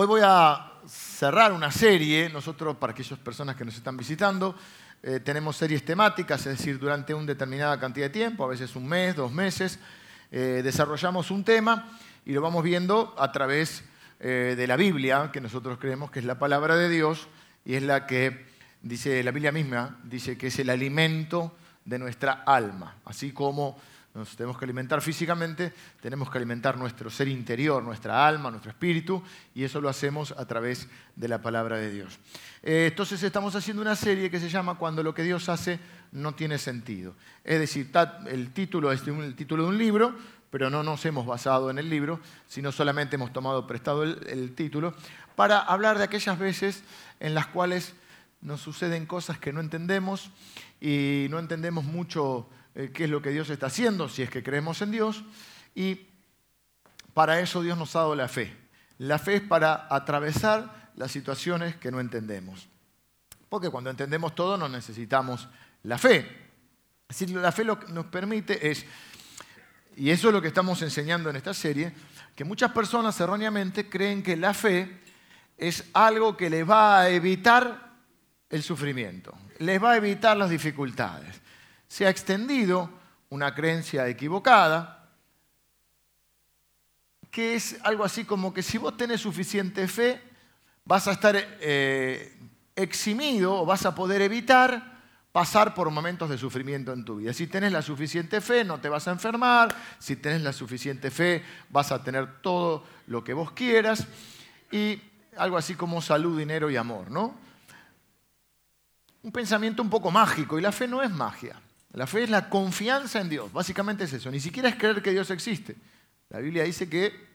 Hoy voy a cerrar una serie, nosotros para aquellas personas que nos están visitando, eh, tenemos series temáticas, es decir, durante una determinada cantidad de tiempo, a veces un mes, dos meses, eh, desarrollamos un tema y lo vamos viendo a través eh, de la Biblia, que nosotros creemos que es la palabra de Dios y es la que, dice la Biblia misma, dice que es el alimento de nuestra alma, así como nos tenemos que alimentar físicamente, tenemos que alimentar nuestro ser interior, nuestra alma, nuestro espíritu, y eso lo hacemos a través de la palabra de Dios. Eh, entonces estamos haciendo una serie que se llama Cuando lo que Dios hace no tiene sentido. Es decir, el título es el título de un libro, pero no nos hemos basado en el libro, sino solamente hemos tomado prestado el título para hablar de aquellas veces en las cuales nos suceden cosas que no entendemos y no entendemos mucho eh, qué es lo que Dios está haciendo, si es que creemos en Dios, y para eso Dios nos ha dado la fe. La fe es para atravesar las situaciones que no entendemos. Porque cuando entendemos todo no necesitamos la fe. Es decir, la fe lo que nos permite es, y eso es lo que estamos enseñando en esta serie, que muchas personas erróneamente creen que la fe es algo que les va a evitar el sufrimiento, les va a evitar las dificultades se ha extendido una creencia equivocada, que es algo así como que si vos tenés suficiente fe, vas a estar eh, eximido o vas a poder evitar pasar por momentos de sufrimiento en tu vida. Si tenés la suficiente fe, no te vas a enfermar, si tenés la suficiente fe, vas a tener todo lo que vos quieras, y algo así como salud, dinero y amor, ¿no? Un pensamiento un poco mágico, y la fe no es magia. La fe es la confianza en Dios, básicamente es eso. Ni siquiera es creer que Dios existe. La Biblia dice que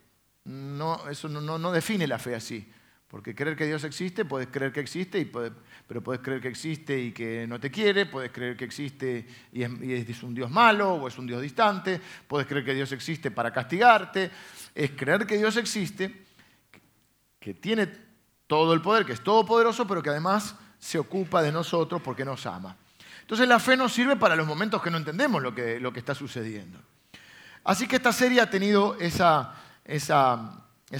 no, eso no, define la fe así. Porque creer que Dios existe, puedes creer que existe, y pero puedes creer que existe y que no te quiere, puedes creer que existe y es, un Dios malo o es un Dios distante, puedes creer que Dios existe para castigarte. Es creer que Dios existe, que tiene todo el poder, que es todopoderoso, pero que además se ocupa de nosotros porque nos ama. Entonces la fe nos sirve para los momentos que no entendemos lo que, está sucediendo. Así que esta serie ha tenido esa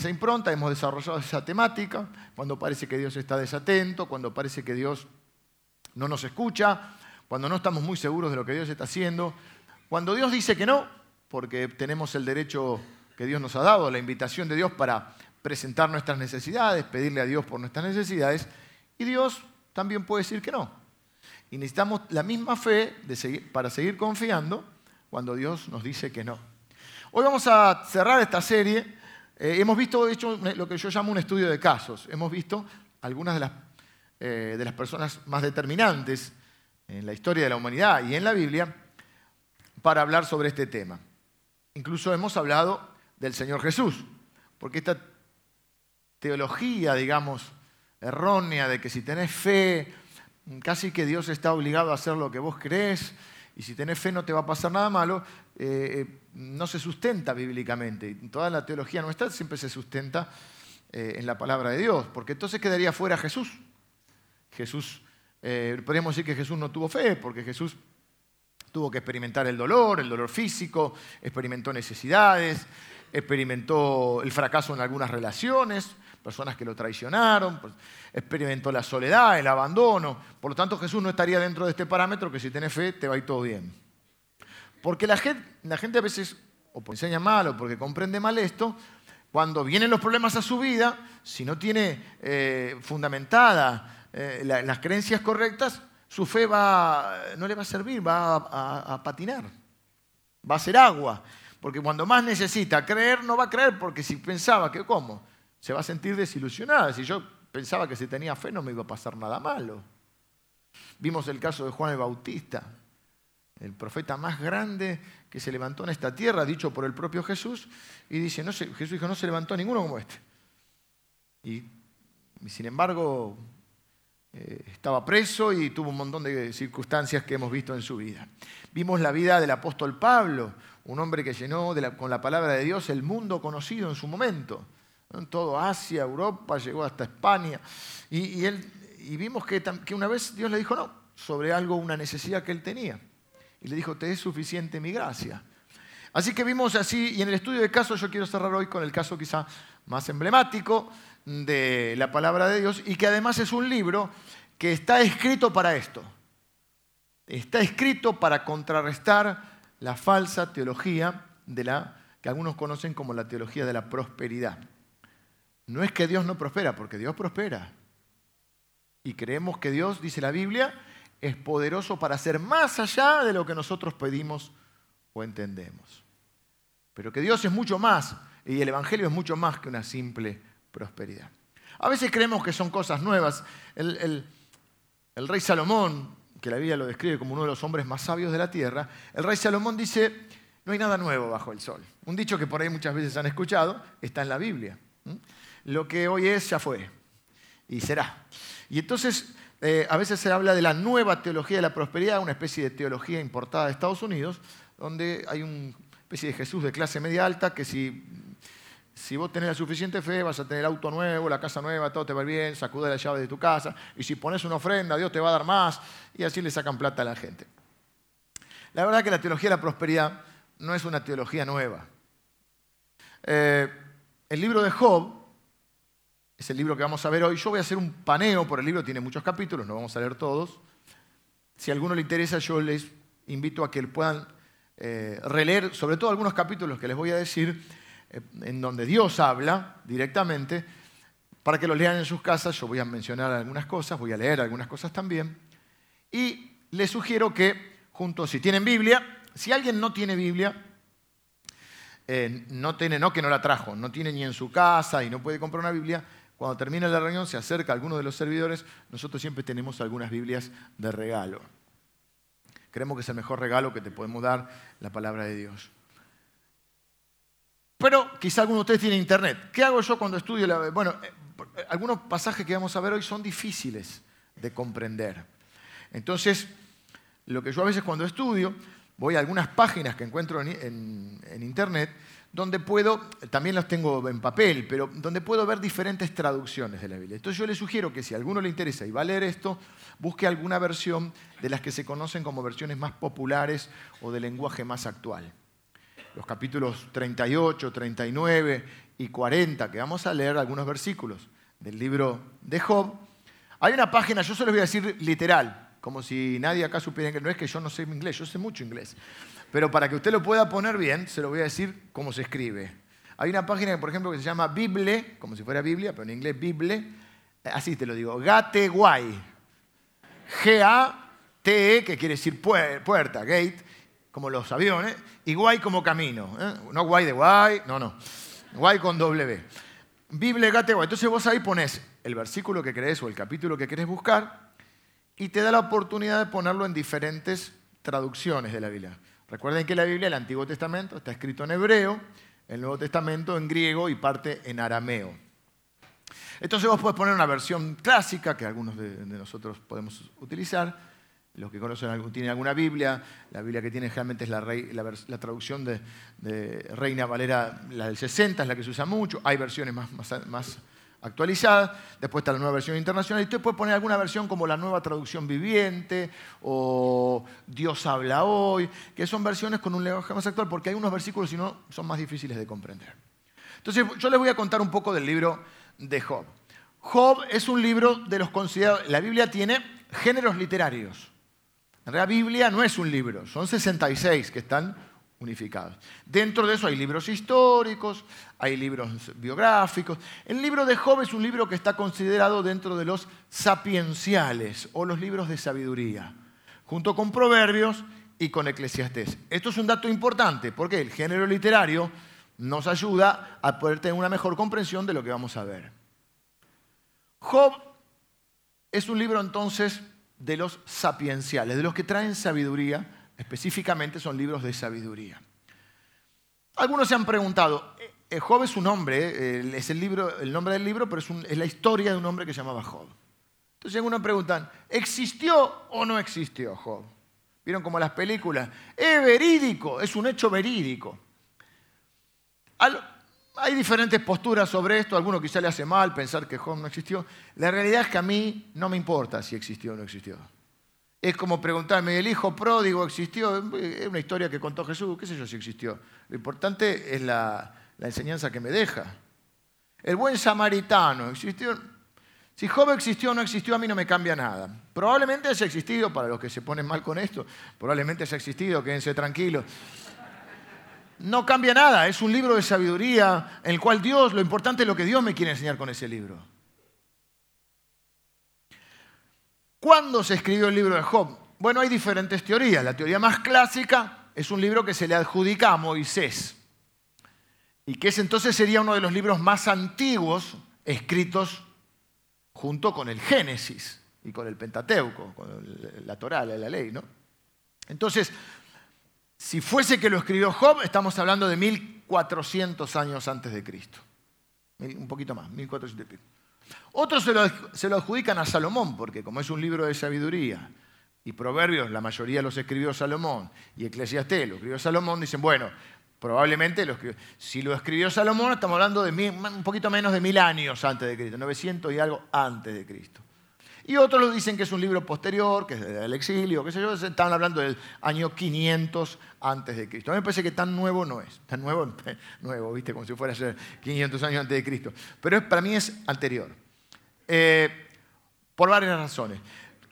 impronta, hemos desarrollado esa temática, cuando parece que Dios está desatento, cuando parece que Dios no nos escucha, cuando no estamos muy seguros de lo que Dios está haciendo, cuando Dios dice que no, porque tenemos el derecho que Dios nos ha dado, la invitación de Dios para presentar nuestras necesidades, pedirle a Dios por nuestras necesidades, y Dios también puede decir que no. Y necesitamos la misma fe para seguir confiando cuando Dios nos dice que no. Hoy vamos a cerrar esta serie. Eh, hemos visto, de hecho, lo que yo llamo un estudio de casos. Hemos visto algunas de las, eh, de las personas más determinantes en la historia de la humanidad y en la Biblia para hablar sobre este tema. Incluso hemos hablado del Señor Jesús, porque esta teología, digamos, errónea de que si tenés fe, casi que Dios está obligado a hacer lo que vos crees y si tenés fe no te va a pasar nada malo, eh, eh, no se sustenta bíblicamente. Toda la teología nuestra siempre se sustenta eh, en la palabra de Dios, porque entonces quedaría fuera Jesús. Jesús, podríamos decir que Jesús no tuvo fe, porque Jesús tuvo que experimentar el dolor, el dolor físico, experimentó necesidades, experimentó el fracaso en algunas relaciones, personas que lo traicionaron, pues, experimentó la soledad, el abandono. Por lo tanto, Jesús no estaría dentro de este parámetro que si tienes fe te va a ir todo bien. Porque la gente, la gente a veces o enseña mal o porque comprende mal esto, cuando vienen los problemas a su vida, si no tiene eh, fundamentada eh, las creencias correctas, su fe va, no le va a servir, va a patinar, va a ser agua. Porque cuando más necesita creer, no va a creer porque si pensaba que, ¿cómo? Se va a sentir desilusionada. Si yo pensaba que si tenía fe no me iba a pasar nada malo. Vimos el caso de Juan el Bautista, el profeta más grande que se levantó en esta tierra, dicho por el propio Jesús, y dice, Jesús dijo, no se levantó ninguno como este. Y, sin embargo, eh, estaba preso y tuvo un montón de circunstancias que hemos visto en su vida. Vimos la vida del apóstol Pablo, un hombre que llenó con la palabra de Dios el mundo conocido en su momento en todo Asia, Europa, llegó hasta España. Y, vimos que, que, una vez Dios le dijo no, sobre algo, una necesidad que él tenía. Y le dijo, te es suficiente mi gracia. Así que vimos así, y en el estudio de casos yo quiero cerrar hoy con el caso quizá más emblemático de la palabra de Dios y que además es un libro que está escrito para esto. Está escrito para contrarrestar la falsa teología de la que algunos conocen como la teología de la prosperidad. No es que Dios no prospera, porque Dios prospera. Y creemos que Dios, dice la Biblia, es poderoso para hacer más allá de lo que nosotros pedimos o entendemos. Pero que Dios es mucho más y el Evangelio es mucho más que una simple prosperidad. A veces creemos que son cosas nuevas. El, rey Salomón, que la Biblia lo describe como uno de los hombres más sabios de la tierra, el rey Salomón dice, no hay nada nuevo bajo el sol. Un dicho que por ahí muchas veces han escuchado, está en la Biblia. Lo que hoy es ya fue y será. Y entonces eh, a veces se habla de la nueva teología de la prosperidad, una especie de teología importada de Estados Unidos, donde hay una especie de Jesús de clase media alta que si, si vos tenés la suficiente fe vas a tener auto nuevo, la casa nueva, todo te va bien, sacude la llave de tu casa, y si pones una ofrenda, Dios te va a dar más, y así le sacan plata a la gente. La verdad que la teología de la prosperidad no es una teología nueva. Eh, el libro de Job es el libro que vamos a ver hoy. Yo voy a hacer un paneo por el libro, tiene muchos capítulos, no vamos a leer todos. Si a alguno le interesa, yo les invito a que puedan eh, releer, sobre todo algunos capítulos que les voy a decir, eh, en donde Dios habla directamente, para que los lean en sus casas. Yo voy a mencionar algunas cosas, voy a leer algunas cosas también. Y les sugiero que, juntos, si tienen Biblia, si alguien no tiene Biblia, eh, no tiene, no que no la trajo, no tiene ni en su casa y no puede comprar una Biblia, cuando termina la reunión se acerca a alguno de los servidores, nosotros siempre tenemos algunas Biblias de regalo. Creemos que es el mejor regalo que te podemos dar la palabra de Dios. Pero quizá alguno de ustedes tiene internet. ¿Qué hago yo cuando estudio? La... Bueno, eh, algunos pasajes que vamos a ver hoy son difíciles de comprender. Entonces, lo que yo a veces cuando estudio, voy a algunas páginas que encuentro en, internet donde puedo, también las tengo en papel, pero donde puedo ver diferentes traducciones de la Biblia. Entonces yo le sugiero que si a alguno le interesa y va a leer esto, busque alguna versión de las que se conocen como versiones más populares o de lenguaje más actual. Los capítulos 38, 39 y 40, que vamos a leer algunos versículos del libro de Job. Hay una página, yo se los voy a decir literal, como si nadie acá supiera que No es que yo no sé inglés, yo sé mucho inglés. Pero para que usted lo pueda poner bien, se lo voy a decir cómo se escribe. Hay una página, por ejemplo, que se llama Bible, como si fuera Biblia, pero en inglés Bible. Así te lo digo, Gateway. G-A-T-E, que quiere decir puerta, gate, como los aviones, y guay como camino. ¿eh? No guay de guay, no, no. Guay con W. Bible Gateway. Entonces vos ahí pones el versículo que querés o el capítulo que querés buscar y te da la oportunidad de ponerlo en diferentes traducciones de la Biblia. Recuerden que la Biblia, el Antiguo Testamento, está escrito en hebreo, el Nuevo Testamento en griego y parte en arameo. Entonces vos podés poner una versión clásica que algunos de, nosotros podemos utilizar. Los que conocen tienen alguna Biblia, la Biblia que tiene generalmente es la, traducción de, Reina Valera, la del 60, es la que se usa mucho. Hay versiones más actualizada, después está la nueva versión internacional, y usted puede poner alguna versión como la nueva traducción viviente o Dios habla hoy, que son versiones con un lenguaje más actual, porque hay unos versículos, si no, son más difíciles de comprender. Entonces, yo les voy a contar un poco del libro de Job. Job es un libro de los considerados, la Biblia tiene géneros literarios. En realidad, Biblia no es un libro, son 66 que están unificados. Dentro de eso hay libros históricos, hay libros biográficos. El libro de Job es un libro que está considerado dentro de los sapienciales o los libros de sabiduría, junto con Proverbios y con Eclesiastés. Esto es un dato importante porque el género literario nos ayuda a poder tener una mejor comprensión de lo que vamos a ver. Job es un libro entonces de los sapienciales, de los que traen sabiduría específicamente son libros de sabiduría. Algunos se han preguntado, eh, Job es su nombre, eh, es el, libro, el nombre del libro, pero es, la historia de un hombre que se llamaba Job. Entonces algunos preguntan, ¿existió o no existió Job? ¿Vieron como las películas? Es verídico, es un hecho verídico. hay diferentes posturas sobre esto, algunos quizá le hace mal pensar que Job no existió. La realidad es que a mí no me importa si existió o no existió. Es como preguntarme, ¿el hijo pródigo existió? Es una historia que contó Jesús, qué sé yo si existió. Lo importante es la, enseñanza que me deja. El buen samaritano, existió. Si Job existió o no existió, a mí no me cambia nada. Probablemente haya existido, para los que se ponen mal con esto, probablemente haya existido, quédense tranquilos. No cambia nada, es un libro de sabiduría en el cual Dios, lo importante es lo que Dios me quiere enseñar con ese libro. ¿Cuándo se escribió el libro de Job? Bueno, hay diferentes teorías. La teoría más clásica es un libro que se le adjudica a Moisés y que ese entonces sería uno de los libros más antiguos escritos junto con el Génesis y con el Pentateuco, con la Torá, la ley, ¿no? Entonces, si fuese que lo escribió Job, estamos hablando de 1400 años antes de Cristo. Un poquito más, 1400 y pico. Otros se lo, lo adjudican a Salomón, porque como es un libro de sabiduría, y Proverbios, la mayoría los escribió Salomón, y Eclesiastés lo escribió Salomón, dicen, bueno, Probablemente si lo escribió Salomón, estamos hablando de un poquito menos de mil años antes de Cristo, 900 y algo antes de Cristo. Y otros dicen que es un libro posterior, que es del exilio, qué sé yo, están hablando del año 500 antes de Cristo. A mí me parece que tan nuevo no es, tan nuevo, nuevo, viste, como si fuera a ser 500 años antes de Cristo. Pero para mí es anterior, eh, por varias razones.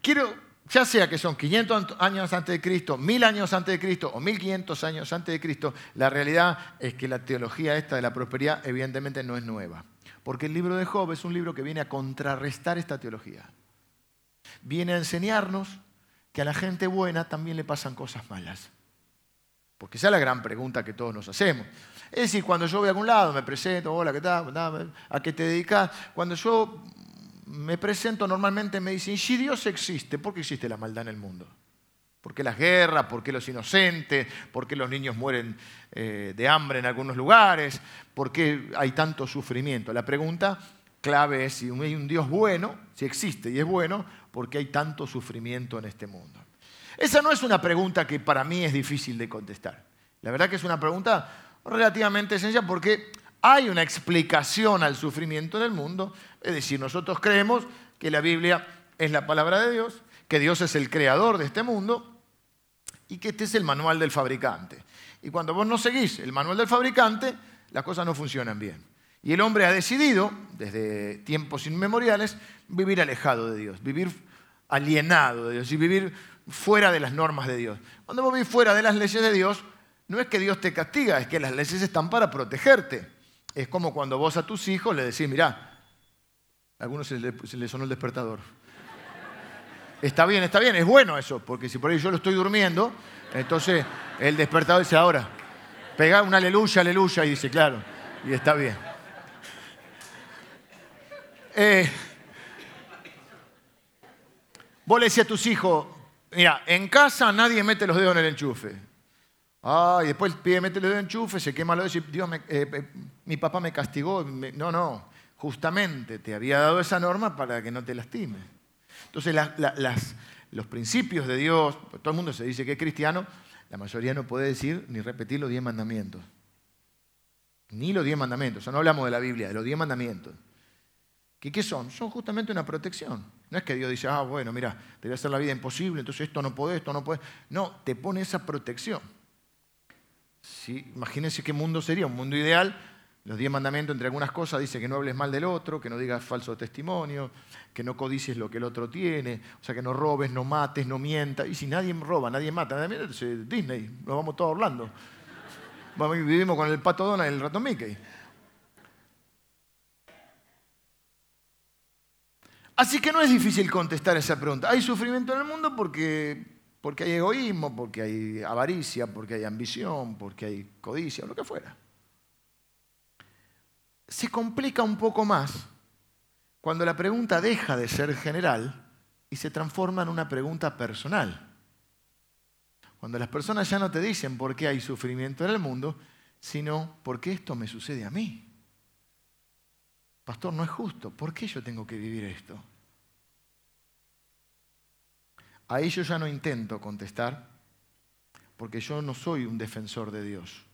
Quiero ya sea que son 500 años antes de Cristo, 1000 años antes de Cristo o 1500 años antes de Cristo, la realidad es que la teología esta de la prosperidad evidentemente no es nueva. Porque el libro de Job es un libro que viene a contrarrestar esta teología. Viene a enseñarnos que a la gente buena también le pasan cosas malas. Porque esa es la gran pregunta que todos nos hacemos. Es decir, cuando yo voy a algún lado, me presento, hola, ¿qué tal? ¿A qué te dedicas? Cuando yo me presento normalmente me dicen, si Dios existe, ¿por qué existe la maldad en el mundo? ¿Por qué las guerras? ¿Por qué los inocentes? ¿Por qué los niños mueren eh, de hambre en algunos lugares? ¿Por qué hay tanto sufrimiento? La pregunta clave es si hay un Dios bueno, si existe y es bueno, ¿por qué hay tanto sufrimiento en este mundo? Esa no es una pregunta que para mí es difícil de contestar. La verdad que es una pregunta relativamente sencilla porque hay una explicación al sufrimiento en el mundo, es decir, nosotros creemos que la Biblia es la palabra de Dios, que Dios es el creador de este mundo y que este es el manual del fabricante. Y cuando vos no seguís el manual del fabricante, las cosas no funcionan bien. Y el hombre ha decidido, desde tiempos inmemoriales, vivir alejado de Dios, vivir alienado de Dios y vivir fuera de las normas de Dios. Cuando vos vivís fuera de las leyes de Dios, no es que Dios te castiga, es que las leyes están para protegerte. Es como cuando vos a tus hijos le decís, mirá, a algunos se les sonó el despertador. Está bien, está bien, es bueno eso, porque si por ahí yo lo estoy durmiendo, entonces el despertador dice ahora, pega una aleluya, aleluya, y dice, claro, y está bien. Eh, vos le decís a tus hijos, mira, en casa nadie mete los dedos en el enchufe. Ah, y después pide meterle el enchufe, se quema lo de y Dios, eh, eh, mi papá me castigó. no, no, justamente te había dado esa norma para que no te lastimes. Entonces, los principios de Dios, todo el mundo se dice que es cristiano, la mayoría no puede decir ni repetir los diez mandamientos. Ni los diez mandamientos, o sea, no hablamos de la Biblia, de los diez mandamientos. ¿Qué, ¿Qué son? Son justamente una protección. No es que Dios dice, ah, bueno, mira, te voy a hacer la vida imposible, entonces esto no puede, esto no puede. No, te pone esa protección. Imagínense qué mundo sería, un mundo ideal. Los diez mandamientos, entre algunas cosas, dice que no hables mal del otro, que no digas falso testimonio, que no codices lo que el otro tiene, o sea, que no robes, no mates, no mientas. Y si nadie roba, nadie mata, nadie entonces Disney, nos vamos todos a Orlando. Vivimos con el pato Donald y el ratón Mickey. Así que no es difícil contestar esa pregunta. ¿Hay sufrimiento en el mundo? Porque porque hay egoísmo, porque hay avaricia, porque hay ambición, porque hay codicia, lo que fuera. Se complica un poco más cuando la pregunta deja de ser general y se transforma en una pregunta personal. Cuando las personas ya no te dicen por qué hay sufrimiento en el mundo, sino por qué esto me sucede a mí. Pastor, no es justo. ¿Por qué yo tengo que vivir esto? Ahí yo ya no intento contestar porque yo no soy un defensor de Dios.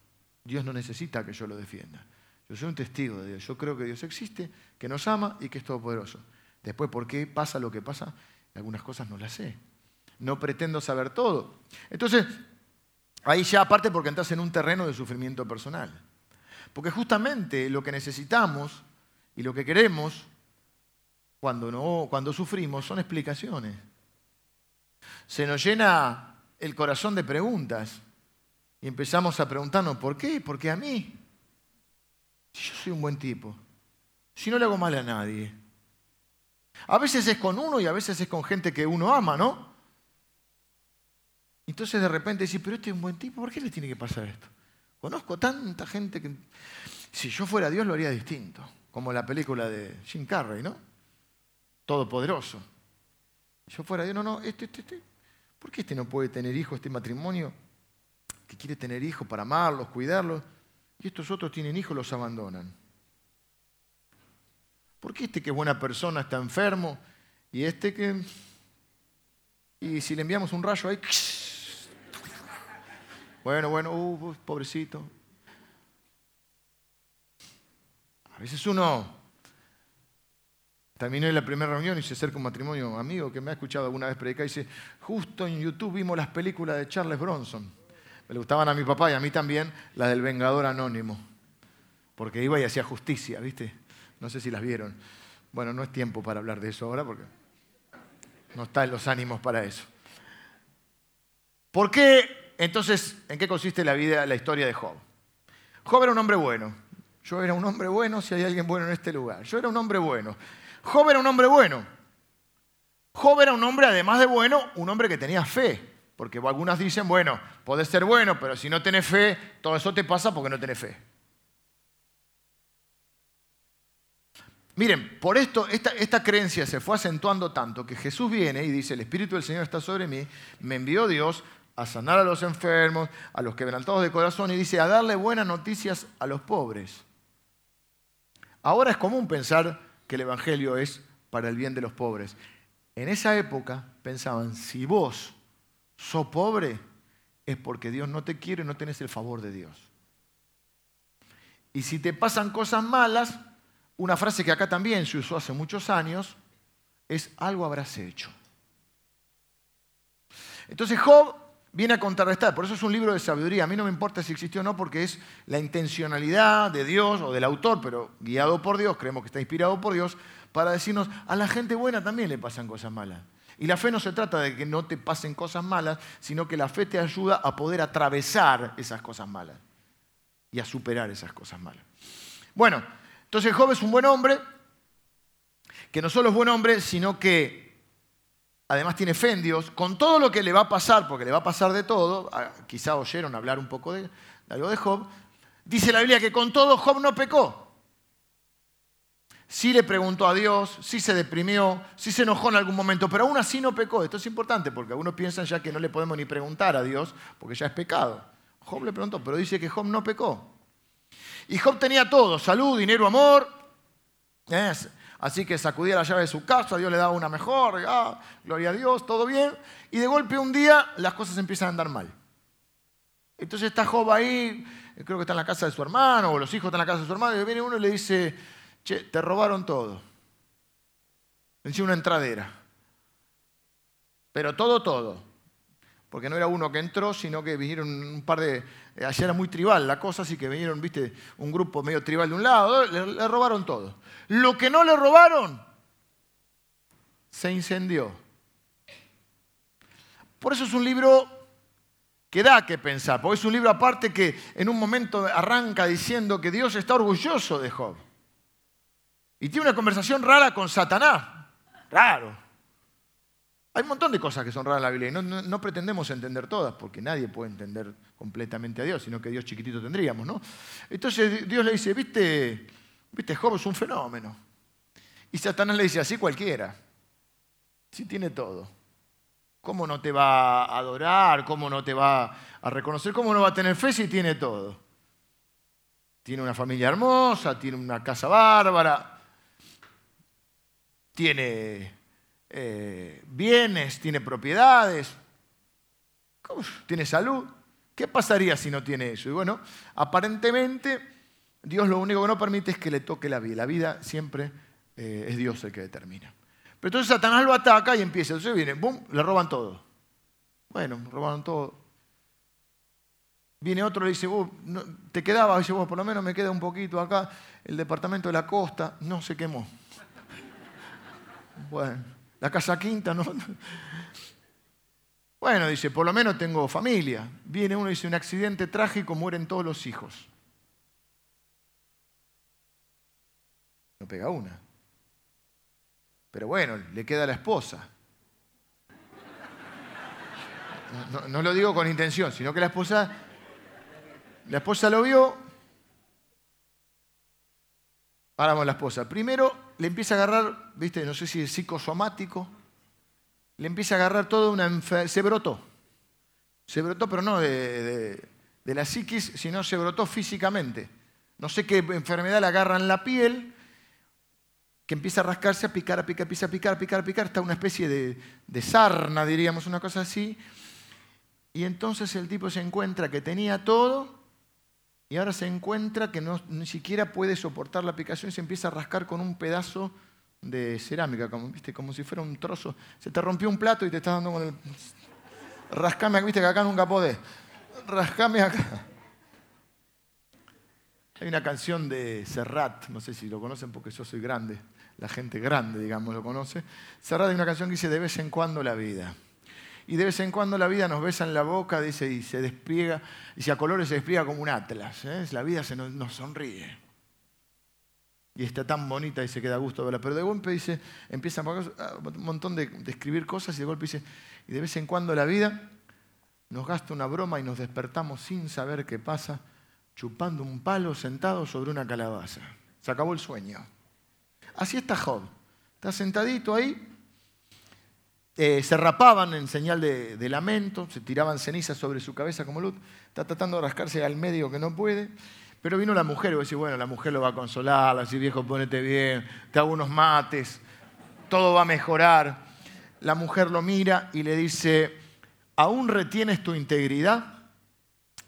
Dios no necesita que yo lo defienda. Yo soy un testigo de Dios. Yo creo que Dios existe, que nos ama y que es todopoderoso. Después, ¿por qué pasa lo que pasa? Algunas cosas no las sé. No pretendo saber todo. Entonces, ahí ya aparte porque entras en un terreno de sufrimiento personal. Porque justamente lo que necesitamos Y lo que queremos cuando, no, cuando sufrimos son explicaciones. Se nos llena el corazón de preguntas y empezamos a preguntarnos, ¿por qué? ¿Por qué a mí? Si yo soy un buen tipo, si no le hago mal a nadie. A veces es con uno y a veces es con gente que uno ama, ¿no? Entonces de repente decís, pero este es un buen tipo, ¿por qué le tiene que pasar esto? Conozco tanta gente que si yo fuera Dios lo haría distinto, como la película de Jim Carrey, ¿no? Todopoderoso. Si yo fuera Dios, no, no, este, este, este. ¿Por qué este no puede tener hijos, este matrimonio que quiere tener hijos para amarlos, cuidarlos? Y estos otros tienen hijos los abandonan. ¿Por qué este que es buena persona está enfermo y este que... Y si le enviamos un rayo ahí... Bueno, bueno, uh, pobrecito. A veces uno terminó la primera reunión y se acerca un matrimonio amigo que me ha escuchado alguna vez predicar y dice, justo en YouTube vimos las películas de Charles Bronson. Me gustaban a mi papá y a mí también las del Vengador Anónimo, porque iba y hacía justicia, ¿viste? No sé si las vieron. Bueno, no es tiempo para hablar de eso ahora porque no están los ánimos para eso. ¿Por qué? Entonces, ¿en qué consiste la vida, la historia de Job? Job era un hombre bueno. Yo era un hombre bueno si hay alguien bueno en este lugar. Yo era un hombre bueno. Job era un hombre bueno. Job era un hombre, además de bueno, un hombre que tenía fe. Porque algunas dicen, bueno, podés ser bueno, pero si no tenés fe, todo eso te pasa porque no tenés fe. Miren, por esto, esta, esta, creencia se fue acentuando tanto que Jesús viene y dice, el Espíritu del Señor está sobre mí, me envió Dios a sanar a los enfermos, a los quebrantados de corazón y dice, a darle buenas noticias a los pobres. Ahora es común pensar que el Evangelio es para el bien de los pobres. En esa época pensaban, si vos sos pobre, es porque Dios no te quiere, no tenés el favor de Dios. Y si te pasan cosas malas, una frase que acá también se usó hace muchos años es algo habrás hecho. Entonces Job viene a contrarrestar, por eso es un libro de sabiduría. A mí no me importa si existió o no, porque es la intencionalidad de Dios o del autor, pero guiado por Dios, creemos que está inspirado por Dios, para decirnos, a la gente buena también le pasan cosas malas. Y la fe no se trata de que no te pasen cosas malas, sino que la fe te ayuda a poder atravesar esas cosas malas y a superar esas cosas malas. Bueno, entonces Job es un buen hombre, que no solo es buen hombre, sino que además tiene fe en Dios, con todo lo que le va a pasar, porque le va a pasar de todo, ah, quizá oyeron hablar un poco de, algo de Job, dice la Biblia que con todo Job no pecó. Sí le preguntó a Dios, sí se deprimió, sí se enojó en algún momento, pero aún así no pecó. Esto es importante porque algunos piensan ya que no le podemos ni preguntar a Dios porque ya es pecado. Job le preguntó, pero dice que Job no pecó. Y Job tenía todo, salud, dinero, amor. Así que sacudía la llave de su casa, Dios le daba una mejor, ah, gloria a Dios, todo bien. Y de golpe un día las cosas empiezan a andar mal. Entonces está Job ahí, creo que está en la casa de su hermano, o los hijos están en la casa de su hermano, y viene uno y le dice, che, te robaron todo. Decía una entradera. Pero todo, todo porque no era uno que entró, sino que vinieron un par de... Eh, allá era muy tribal la cosa, así que vinieron, viste, un grupo medio tribal de un lado, le, robaron todo. Lo que no le robaron, se incendió. Por eso es un libro que da que pensar, porque es un libro aparte que en un momento arranca diciendo que Dios está orgulloso de Job. Y tiene una conversación rara con Satanás. Raro. Hay un montón de cosas que son raras en la Biblia y no, pretendemos entender todas, porque nadie puede entender completamente a Dios, sino que Dios chiquitito tendríamos, ¿no? Entonces Dios le dice, viste, viste, Job es un fenómeno. Y Satanás le dice, así cualquiera, si tiene todo. ¿Cómo no te va a adorar? ¿Cómo no te va a reconocer? ¿Cómo no va a tener fe si tiene todo? Tiene una familia hermosa, tiene una casa bárbara, tiene eh, bienes, tiene propiedades, tiene salud. ¿Qué pasaría si no tiene eso? Y bueno, aparentemente Dios lo único que no permite es que le toque la vida. La vida siempre eh, es Dios el que determina. Pero entonces Satanás lo ataca y empieza. Entonces viene, ¡bum!, le roban todo. Bueno, robaron todo. Viene otro y le dice, "Uh, no, te quedaba, dice, vos por lo menos me queda un poquito acá, el departamento de la costa, no se quemó. Bueno, la casa quinta, no. Bueno, dice, por lo menos tengo familia. Viene uno y dice, un accidente trágico, mueren todos los hijos. No pega una. Pero bueno, le queda la esposa. No, lo digo con intención, sino que la esposa, la esposa lo vio. Ahora la esposa. Primero le empieza a agarrar, viste, no sé si es psicosomático, le empieza a agarrar toda una enfermedad. Se brotó. Se brotó, pero no de, de, de, la psiquis, sino se brotó físicamente. No sé qué enfermedad le agarra en la piel, que empieza a rascarse, a picar, a picar, a picar, a picar, a picar, a picar. Está una especie de, de sarna, diríamos, una cosa así. Y entonces el tipo se encuentra que tenía todo y ahora se encuentra que no, ni siquiera puede soportar la picación y se empieza a rascar con un pedazo de cerámica, como, ¿viste? como si fuera un trozo. Se te rompió un plato y te estás dando con el... Rascame, viste que acá nunca podés. Rascame acá. Hay una canción de Serrat, no sé si lo conocen porque yo soy grande, la gente grande, digamos, lo conoce. Serrat hay una canción que dice de vez en cuando la vida. Y de vez en cuando la vida nos besa en la boca, dice, y se despliega, y si a colores se despliega como un atlas. ¿eh? La vida se nos, sonríe y está tan bonita y se queda a gusto verla. Pero de golpe dice, empieza un montón de, de, escribir cosas y de golpe dice, y de vez en cuando la vida nos gasta una broma y nos despertamos sin saber qué pasa, chupando un palo sentado sobre una calabaza. Se acabó el sueño. Así está Job. Está sentadito ahí. Eh, se rapaban en señal de, lamento, se tiraban cenizas sobre su cabeza como luz. Está tratando de rascarse al medio que no puede. Pero vino la mujer y vos bueno, la mujer lo va a consolar, así viejo, ponete bien, te hago unos mates, todo va a mejorar. La mujer lo mira y le dice, ¿aún retienes tu integridad?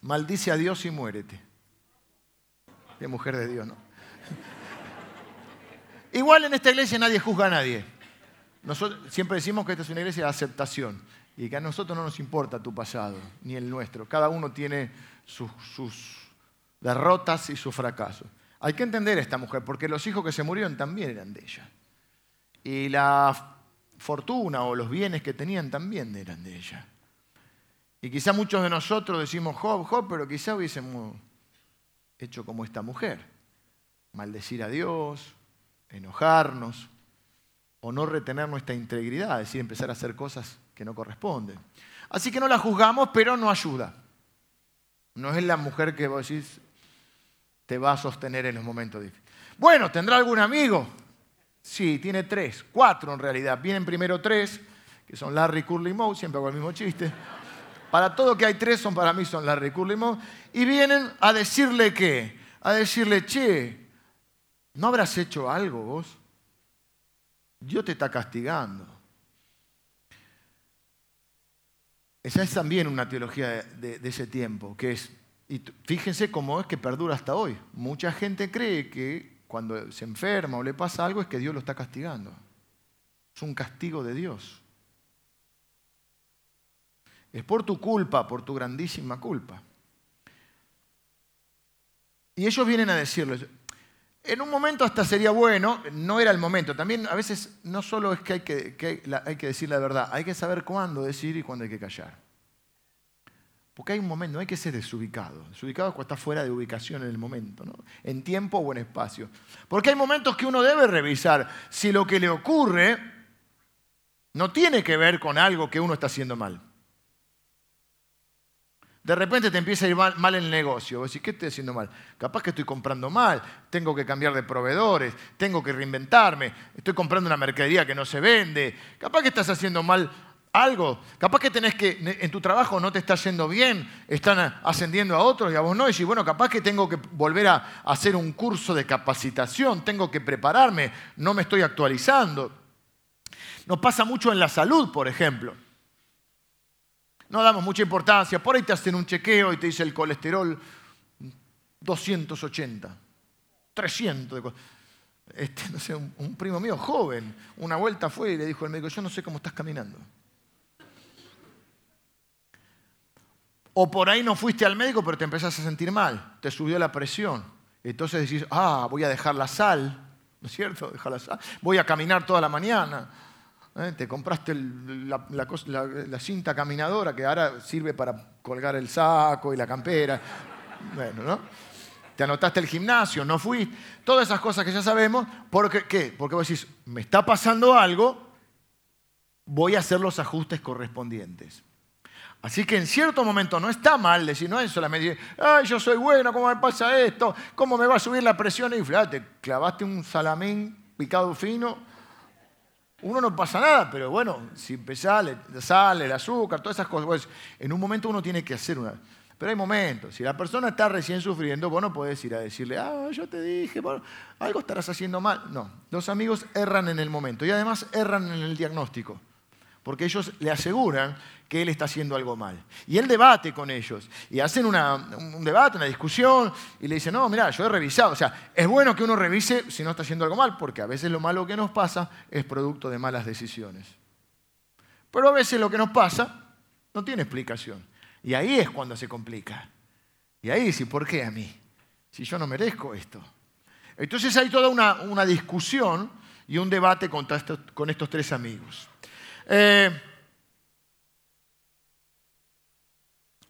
Maldice a Dios y muérete. De mujer de Dios, ¿no? Igual en esta iglesia nadie juzga a nadie. Nosotros siempre decimos que esta es una iglesia de aceptación y que a nosotros no nos importa tu pasado ni el nuestro. Cada uno tiene sus, sus derrotas y su fracaso. Hay que entender a esta mujer, porque los hijos que se murieron también eran de ella. Y la fortuna o los bienes que tenían también eran de ella. Y quizá muchos de nosotros decimos Job, Job, pero quizá hubiésemos hecho como esta mujer. Maldecir a Dios, enojarnos, o no retener nuestra integridad, es decir, empezar a hacer cosas que no corresponden. Así que no la juzgamos, pero no ayuda. No es la mujer que vos decís, te va a sostener en los momentos difíciles. Bueno, ¿tendrá algún amigo? Sí, tiene tres, cuatro en realidad. Vienen primero tres, que son Larry, Curly Moe, siempre hago el mismo chiste. Para todo que hay tres, son para mí son Larry, Curly Moe. Y vienen a decirle qué? A decirle, che, ¿no habrás hecho algo vos? Dios te está castigando. Esa es también una teología de, ese tiempo, que es, y fíjense cómo es que perdura hasta hoy. Mucha gente cree que cuando se enferma o le pasa algo es que Dios lo está castigando. Es un castigo de Dios. Es por tu culpa, por tu grandísima culpa. Y ellos vienen a decirles, en un momento hasta sería bueno, no era el momento. También a veces no solo es que hay que, hay que decir la verdad, hay que saber cuándo decir y cuándo hay que callar. Porque hay un momento, no hay que ser desubicado. Desubicado es cuando está fuera de ubicación en el momento, ¿no? en tiempo o en espacio. Porque hay momentos que uno debe revisar si lo que le ocurre no tiene que ver con algo que uno está haciendo mal. De repente te empieza a ir mal, el negocio. Vos decís, ¿qué estoy haciendo mal? Capaz que estoy comprando mal, tengo que cambiar de proveedores, tengo que reinventarme, estoy comprando una mercadería que no se vende. Capaz que estás haciendo mal algo. Capaz que tenés que, en tu trabajo no te está yendo bien, están ascendiendo a otros y a vos no. Y decís, bueno, capaz que tengo que volver a hacer un curso de capacitación, tengo que prepararme, no me estoy actualizando. Nos pasa mucho en la salud, por ejemplo. No damos mucha importancia. Por ahí te hacen un chequeo y te dice el colesterol 280, 300. Este, no sé, un, un primo mío joven, una vuelta fue y le dijo al médico, yo no sé cómo estás caminando. O por ahí no fuiste al médico, pero te empezás a sentir mal, te subió la presión. Entonces decís, ah, voy a dejar la sal, ¿no es cierto? Dejar la sal. Voy a caminar toda la mañana. ¿Eh? Te compraste la, cinta caminadora que ahora sirve para colgar el saco y la campera. Bueno, ¿no? Te anotaste el gimnasio, no fuiste. Todas esas cosas que ya sabemos. ¿Por qué? Porque vos decís, me está pasando algo, voy a hacer los ajustes correspondientes. Así que en cierto momento no está mal decir, no es solamente, ay, yo soy bueno, ¿cómo me pasa esto? ¿Cómo me va a subir la presión? Y te clavaste un salamín picado fino. Uno no pasa nada, pero bueno, si empezás, sale el azúcar, todas esas cosas. Pues, en un momento uno tiene que hacer una. Pero hay momentos. Si la persona está recién sufriendo, vos no ir a decirle, ah, yo te dije, algo estarás haciendo mal. No, los amigos erran en el momento y además erran en el diagnóstico porque ellos le aseguran que él está haciendo algo mal. Y él debate con ellos, y hacen un debate, una discusión, y le dicen, no, mira, yo he revisado. O sea, es bueno que uno revise si no está haciendo algo mal, porque a veces lo malo que nos pasa es producto de malas decisiones. Pero a veces lo que nos pasa no tiene explicación. Y ahí es cuando se complica. Y ahí sí, ¿por qué a mí? Si yo no merezco esto. Entonces hay toda una, discusión y un debate con estos tres amigos. Eh,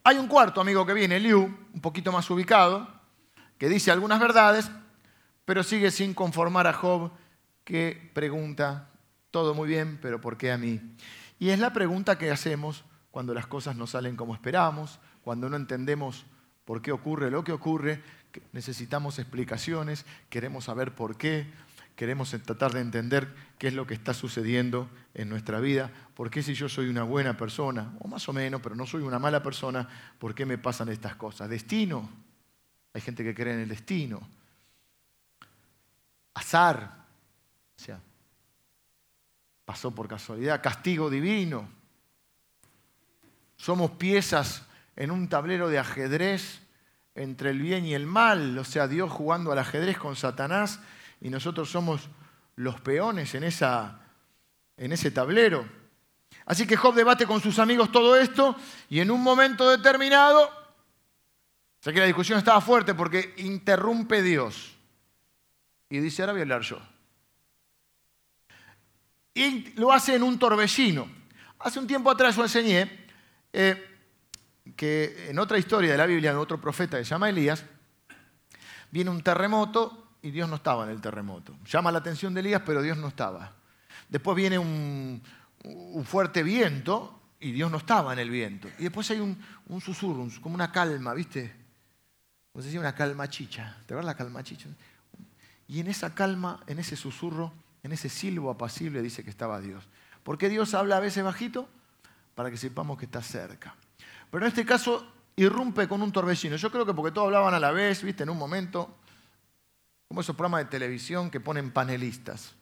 hay un cuarto amigo que viene, Liu, un poquito más ubicado, que dice algunas verdades, pero sigue sin conformar a Job, que pregunta, todo muy bien, pero ¿por qué a mí? Y es la pregunta que hacemos cuando las cosas no salen como esperamos, cuando no entendemos por qué ocurre lo que ocurre, necesitamos explicaciones, queremos saber por qué, queremos tratar de entender qué es lo que está sucediendo en nuestra vida, por qué si yo soy una buena persona, o más o menos, pero no soy una mala persona, ¿por qué me pasan estas cosas? Destino, hay gente que cree en el destino. Azar, o sea, pasó por casualidad, castigo divino. Somos piezas en un tablero de ajedrez entre el bien y el mal, o sea, Dios jugando al ajedrez con Satanás y nosotros somos los peones en, esa, en ese tablero. Así que Job debate con sus amigos todo esto y en un momento determinado, sé que la discusión estaba fuerte porque interrumpe Dios y dice, ahora voy a hablar yo. Y lo hace en un torbellino. Hace un tiempo atrás yo enseñé eh, que en otra historia de la Biblia, de otro profeta que se llama Elías, viene un terremoto y Dios no estaba en el terremoto. Llama la atención de Elías, pero Dios no estaba. Después viene un, fuerte viento y Dios no estaba en el viento. Y después hay un, susurro, como una calma, ¿viste? No sé si una calma chicha. ¿Te acuerdas la calma chicha? Y en esa calma, en ese susurro, en ese silbo apacible dice que estaba Dios. ¿Por qué Dios habla a veces bajito? Para que sepamos que está cerca. Pero en este caso irrumpe con un torbellino. Yo creo que porque todos hablaban a la vez, ¿viste? En un momento, como esos programas de televisión que ponen panelistas.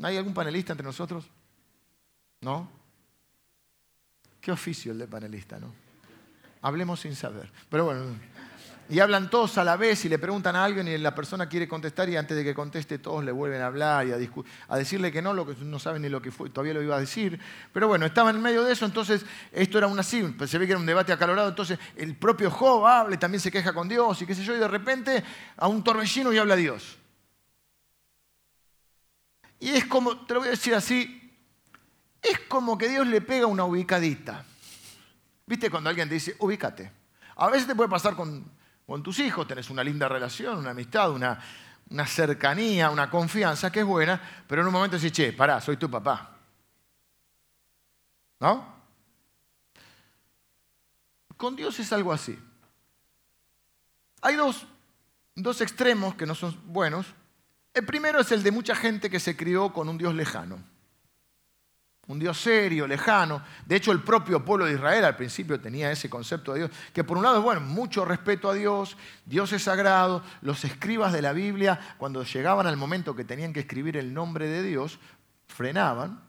¿Hay algún panelista entre nosotros? ¿No? Qué oficio el de panelista, ¿no? Hablemos sin saber. Pero bueno, y hablan todos a la vez y le preguntan a alguien y la persona quiere contestar y antes de que conteste todos le vuelven a hablar y a, decirle que no, lo que no saben ni lo que todavía lo iba a decir. Pero bueno, estaban en medio de eso, entonces esto era una así, pues se ve que era un debate acalorado, entonces el propio Job habla y también se queja con Dios y qué sé yo, y de repente a un torbellino y habla a Dios. Y es como, te lo voy a decir así, es como que Dios le pega una ubicadita. ¿Viste cuando alguien te dice, ubícate? A veces te puede pasar con con tus hijos, tenés una linda relación, una amistad, una, una cercanía, una confianza que es buena, pero en un momento decís, che, pará, soy tu papá. ¿No? Con Dios es algo así. Hay dos, dos extremos que no son buenos. El primero es el de mucha gente que se crió con un Dios lejano un Dios serio, lejano. De hecho, el propio pueblo de Israel al principio tenía ese concepto de Dios, que por un lado es bueno, mucho respeto a Dios, Dios es sagrado, los escribas de la Biblia, cuando llegaban al momento que tenían que escribir el nombre de Dios, frenaban,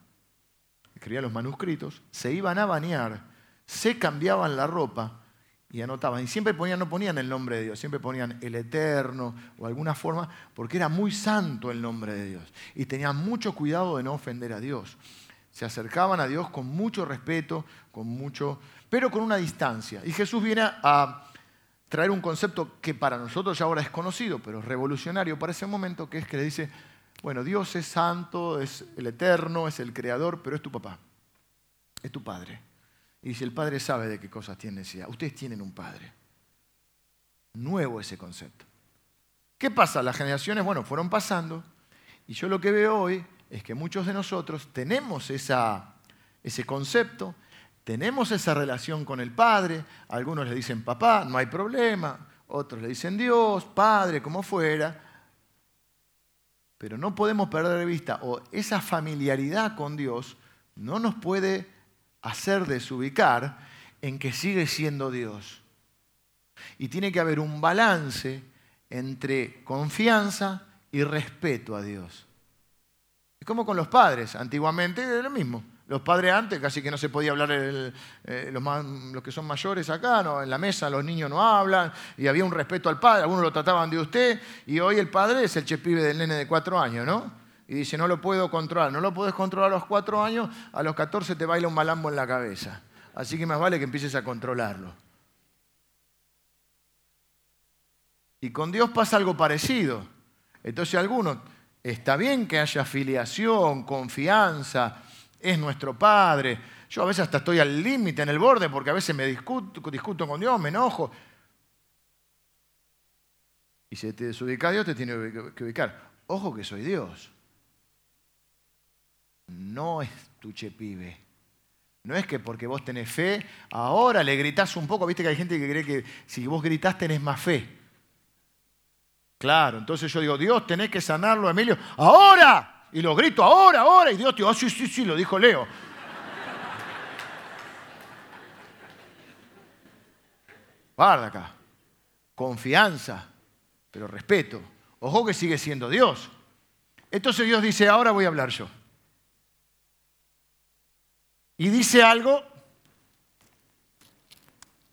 escribían los manuscritos, se iban a bañar, se cambiaban la ropa y anotaban. Y siempre ponían, no ponían el nombre de Dios, siempre ponían el Eterno o alguna forma, porque era muy santo el nombre de Dios. Y tenían mucho cuidado de no ofender a Dios Se acercaban a Dios con mucho respeto, con mucho, pero con una distancia. Y Jesús viene a traer un concepto que para nosotros ya ahora es conocido, pero revolucionario para ese momento, que es que le dice, bueno, Dios es santo, es el eterno, es el creador, pero es tu papá, es tu padre. Y si el padre sabe de qué cosas tiene necesidad, ustedes tienen un padre. Nuevo ese concepto. ¿Qué pasa? Las generaciones, bueno, fueron pasando y yo lo que veo hoy es que muchos de nosotros tenemos ese concepto, tenemos esa relación con el Padre, algunos le dicen papá, no hay problema, otros le dicen Dios, Padre, como fuera, pero no podemos perder de vista, o esa familiaridad con Dios no nos puede hacer desubicar en que sigue siendo Dios. Y tiene que haber un balance entre confianza y respeto a Dios. Como con los padres, antiguamente era lo mismo. Los padres antes casi que no se podía hablar, eh, los, que son mayores acá, ¿no? en la mesa los niños no hablan, y había un respeto al padre, algunos lo trataban de usted, y hoy el padre es el chepibe del nene de cuatro años, ¿no? Y dice, no lo puedo controlar, no lo puedes controlar a los cuatro años, a los catorce te baila un malambo en la cabeza. Así que más vale que empieces a controlarlo. Y con Dios pasa algo parecido. Entonces algunos, está bien que haya filiación, confianza, es nuestro Padre. Yo a veces hasta estoy al límite, en el borde, porque a veces me discuto, discuto con Dios, me enojo. Y si te desubica Dios, te tiene que ubicar. Ojo que soy Dios. No es tu chepibe. No es que porque vos tenés fe, ahora le gritás un poco. Viste que hay gente que cree que si vos gritás tenés más fe. Claro, entonces yo digo, Dios, tenés que sanarlo, Emilio, ahora. Y lo grito, ahora, ahora. Y Dios dice, oh, sí, sí, sí, lo dijo Leo. Guarda acá. Confianza, pero respeto. Ojo que sigue siendo Dios. Entonces Dios dice, ahora voy a hablar yo. Y dice algo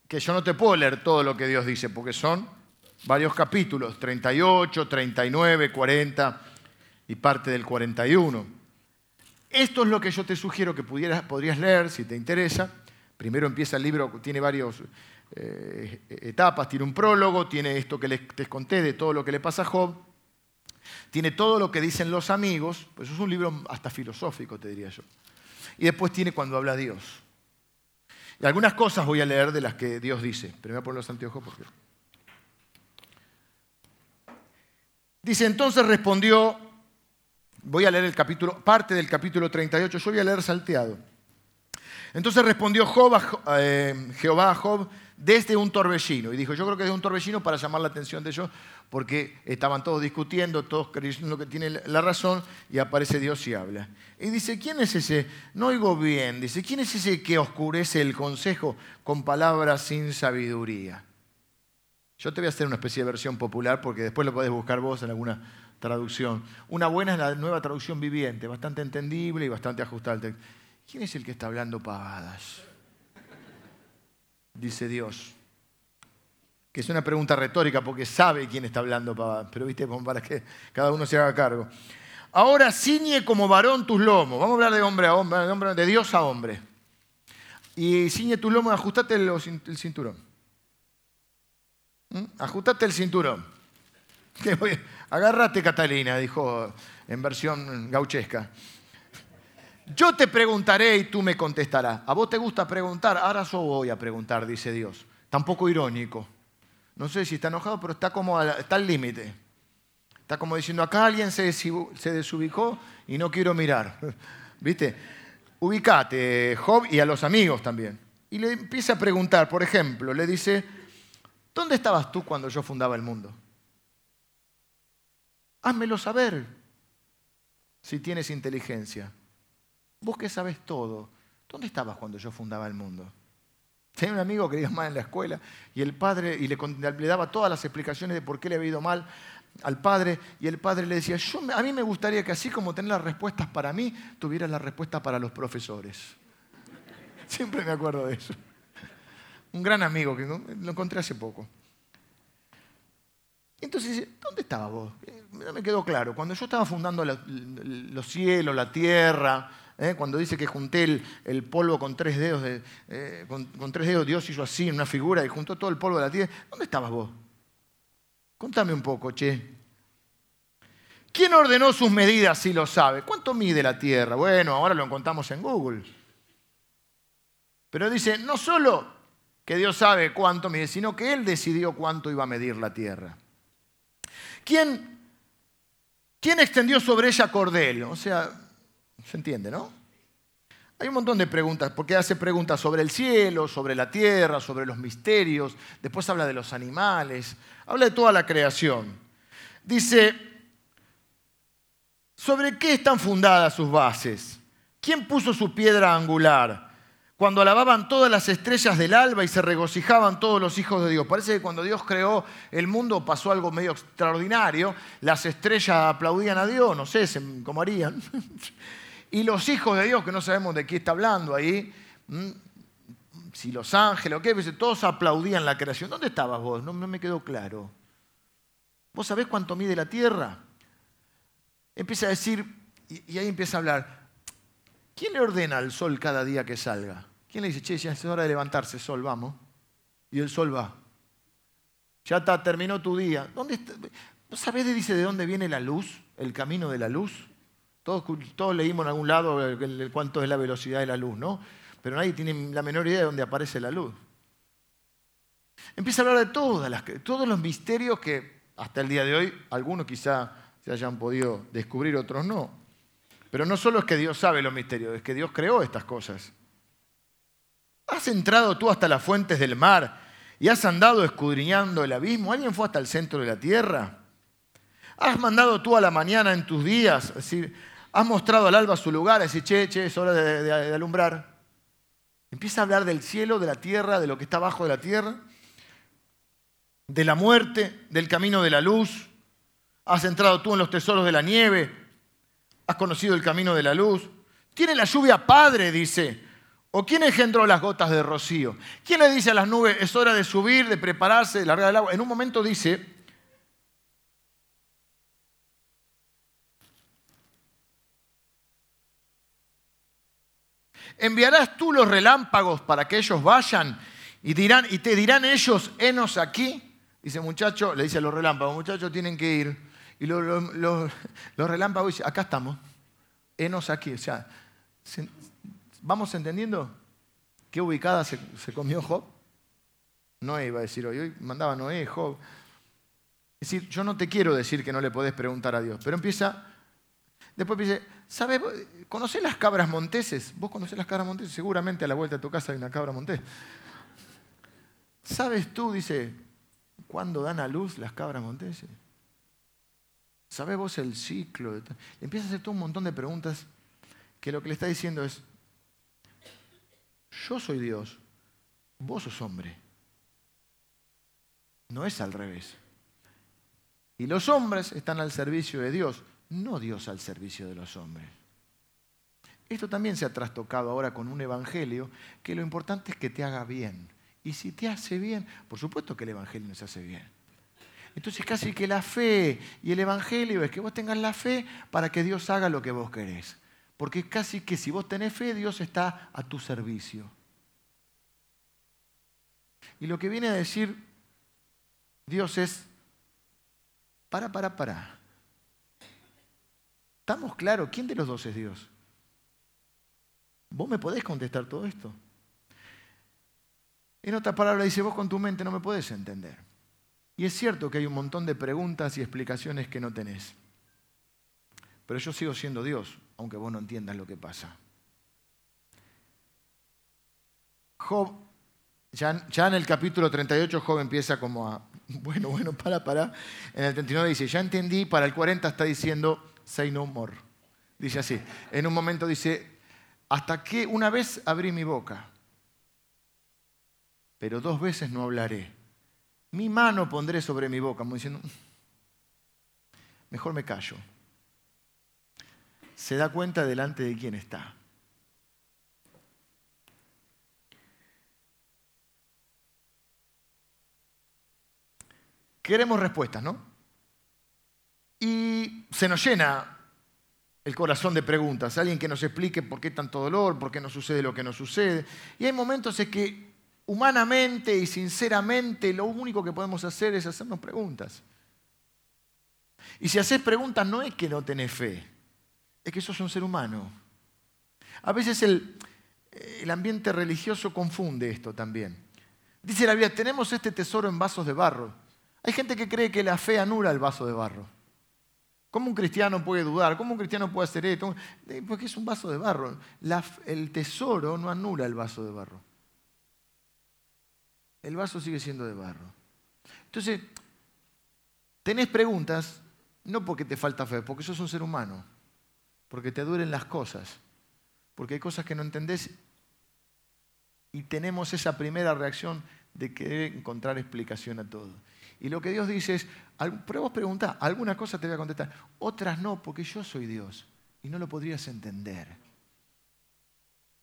que yo no te puedo leer todo lo que Dios dice, porque son varios capítulos, 38, 39, 40 y parte del 41. Esto es lo que yo te sugiero que pudieras, podrías leer si te interesa. Primero empieza el libro, tiene varias eh, etapas, tiene un prólogo, tiene esto que les, conté de todo lo que le pasa a Job, tiene todo lo que dicen los amigos, pues es un libro hasta filosófico, te diría yo. Y después tiene cuando habla Dios. Y algunas cosas voy a leer de las que Dios dice, me voy los anteojos porque... Dice, entonces respondió, voy a leer el capítulo, parte del capítulo 38, yo voy a leer salteado. Entonces respondió eh, Jehová a Job desde un torbellino. Y dijo, yo creo que es un torbellino para llamar la atención de ellos, porque estaban todos discutiendo, todos creyendo que tiene la razón, y aparece Dios y habla. Y dice, ¿quién es ese? No oigo bien. Dice, ¿quién es ese que oscurece el consejo con palabras sin sabiduría? Yo te voy a hacer una especie de versión popular porque después lo podés buscar vos en alguna traducción. Una buena es la nueva traducción viviente, bastante entendible y bastante ajustada. ¿Quién es el que está hablando pavadas? Dice Dios. Que es una pregunta retórica porque sabe quién está hablando pavadas, pero viste, para que cada uno se haga cargo. Ahora ciñe como varón tus lomos. Vamos a hablar de hombre a hombre, de Dios a hombre. Y ciñe tus lomos, ajustate el cinturón. ¿Mm? Ajustate el cinturón. Agárrate, Catalina, dijo en versión gauchesca. Yo te preguntaré y tú me contestarás. A vos te gusta preguntar, ahora yo voy a preguntar, dice Dios. Tampoco irónico. No sé si está enojado, pero está como al límite. Está como diciendo, acá alguien se, se desubicó y no quiero mirar. ¿Viste? Ubicate, Job, y a los amigos también. Y le empieza a preguntar, por ejemplo, le dice, ¿Dónde estabas tú cuando yo fundaba el mundo? Házmelo saber si tienes inteligencia. Vos que sabes todo, ¿dónde estabas cuando yo fundaba el mundo? Tenía un amigo que iba mal en la escuela y el padre y le, daba todas las explicaciones de por qué le había ido mal al padre y el padre le decía, yo, a mí me gustaría que así como tener las respuestas para mí, tuvieras la respuesta para los profesores. Siempre me acuerdo de eso un gran amigo que lo encontré hace poco. Entonces dice, ¿dónde estabas vos? No me quedó claro. Cuando yo estaba fundando los cielos, la tierra, ¿eh? cuando dice que junté el, polvo con tres dedos, eh, con, con, tres dedos Dios hizo así en una figura y juntó todo el polvo de la tierra. ¿Dónde estabas vos? Contame un poco, che. ¿Quién ordenó sus medidas si lo sabe? ¿Cuánto mide la tierra? Bueno, ahora lo encontramos en Google. Pero dice, no solo que Dios sabe cuánto mide, sino que Él decidió cuánto iba a medir la tierra. ¿Quién, quién extendió sobre ella cordel? O sea, se entiende, ¿no? Hay un montón de preguntas, porque hace preguntas sobre el cielo, sobre la tierra, sobre los misterios, después habla de los animales, habla de toda la creación. Dice, ¿Sobre qué están fundadas sus bases? ¿Quién puso su piedra angular? Cuando alababan todas las estrellas del alba y se regocijaban todos los hijos de Dios. Parece que cuando Dios creó el mundo pasó algo medio extraordinario. Las estrellas aplaudían a Dios, no sé cómo harían. Y los hijos de Dios, que no sabemos de qué está hablando ahí, si los ángeles o qué, todos aplaudían la creación. ¿Dónde estabas vos? No, no me quedó claro. ¿Vos sabés cuánto mide la tierra? empieza a decir, y, ahí empieza a hablar, ¿quién le ordena al sol cada día que salga? ¿Quién le dice, che, ya es hora de levantarse, sol, vamos? Y el sol va. Ya está, terminó tu día. ¿Dónde está? ¿Vos sabés, dice, de dónde viene la luz? El camino de la luz. Todos, leímos en algún lado cuánto es la velocidad de la luz, ¿no? Pero nadie tiene la menor idea de dónde aparece la luz. Empieza a hablar de todas las, todos los misterios que hasta el día de hoy, algunos quizá se hayan podido descubrir, otros no. Pero no solo es que Dios sabe los misterios, es que Dios creó estas cosas. ¿Has entrado tú hasta las fuentes del mar y has andado escudriñando el abismo? ¿Alguien fue hasta el centro de la tierra? ¿Has mandado tú a la mañana en tus días? ¿has mostrado al alba su lugar? Es che, che, es hora de, de alumbrar. Empieza a hablar del cielo, de la tierra, de lo que está abajo de la tierra, de la muerte, del camino de la luz, ¿Has entrado tú en los tesoros de la nieve? ¿Has conocido el camino de la luz? ¿Tiene la lluvia padre? Dice. ¿O quién engendró las gotas de rocío? ¿Quién le dice a las nubes, es hora de subir, de prepararse, de largar el agua? En un momento dice, ¿enviarás tú los relámpagos para que ellos vayan y, te dirán ellos, enos aquí? Dice, muchacho, le dice a los relámpagos, muchachos, tienen que ir y los, relámpagos dicen, acá estamos, enos aquí. O sea, ¿vamos entendiendo qué ubicada se, comió Job? Noé iba a decir hoy, hoy mandaba Noé, Job. Es decir, yo no te quiero decir que no le podés preguntar a Dios, pero empieza, después dice, ¿sabes? ¿Conocés las cabras monteses? ¿Vos conocés las cabras monteses? Seguramente a la vuelta de tu casa hay una cabra montés. ¿Sabes tú, dice, cuándo dan a luz las cabras monteses? ¿Sabes vos el ciclo? Le empieza a hacer todo un montón de preguntas que lo que le está diciendo es, yo soy Dios, vos sos hombre. No es al revés. Y los hombres están al servicio de Dios, no Dios al servicio de los hombres. Esto también se ha trastocado ahora con un evangelio que lo importante es que te haga bien. Y si te hace bien, por supuesto que el evangelio nos hace bien. Entonces casi que la fe y el Evangelio es que vos tengas la fe para que Dios haga lo que vos querés. Porque casi que si vos tenés fe, Dios está a tu servicio. Y lo que viene a decir Dios es, para, para, para. ¿Estamos claros? ¿Quién de los dos es Dios? ¿Vos me podés contestar todo esto? En otra palabra dice, vos con tu mente no me podés entender. Y es cierto que hay un montón de preguntas y explicaciones que no tenés. Pero yo sigo siendo Dios, aunque vos no entiendas lo que pasa. Job, ya, en el capítulo 38, Job empieza como a, bueno, bueno, para, para. En el 39 dice, ya entendí, para el 40 está diciendo, say no more. Dice así. En un momento dice, hasta que una vez abrí mi boca, pero dos veces no hablaré mi mano pondré sobre mi boca, como diciendo, mejor me callo. Se da cuenta delante de quién está. Queremos respuestas, ¿no? Y se nos llena el corazón de preguntas, alguien que nos explique por qué tanto dolor, por qué no sucede lo que nos sucede. Y hay momentos en que humanamente y sinceramente lo único que podemos hacer es hacernos preguntas. Y si haces preguntas no es que no tenés fe, es que sos un ser humano. A veces el, ambiente religioso confunde esto también. Dice la Biblia, tenemos este tesoro en vasos de barro. Hay gente que cree que la fe anula el vaso de barro. ¿Cómo un cristiano puede dudar? ¿Cómo un cristiano puede hacer esto? Eh, porque es un vaso de barro. el tesoro no anula el vaso de barro. El vaso sigue siendo de barro. Entonces, tenés preguntas, no porque te falta fe, porque sos un ser humano, porque te duelen las cosas, porque hay cosas que no entendés y tenemos esa primera reacción de querer encontrar explicación a todo. Y lo que Dios dice es, pero vos preguntás, algunas cosas te voy a contestar, otras no, porque yo soy Dios y no lo podrías entender.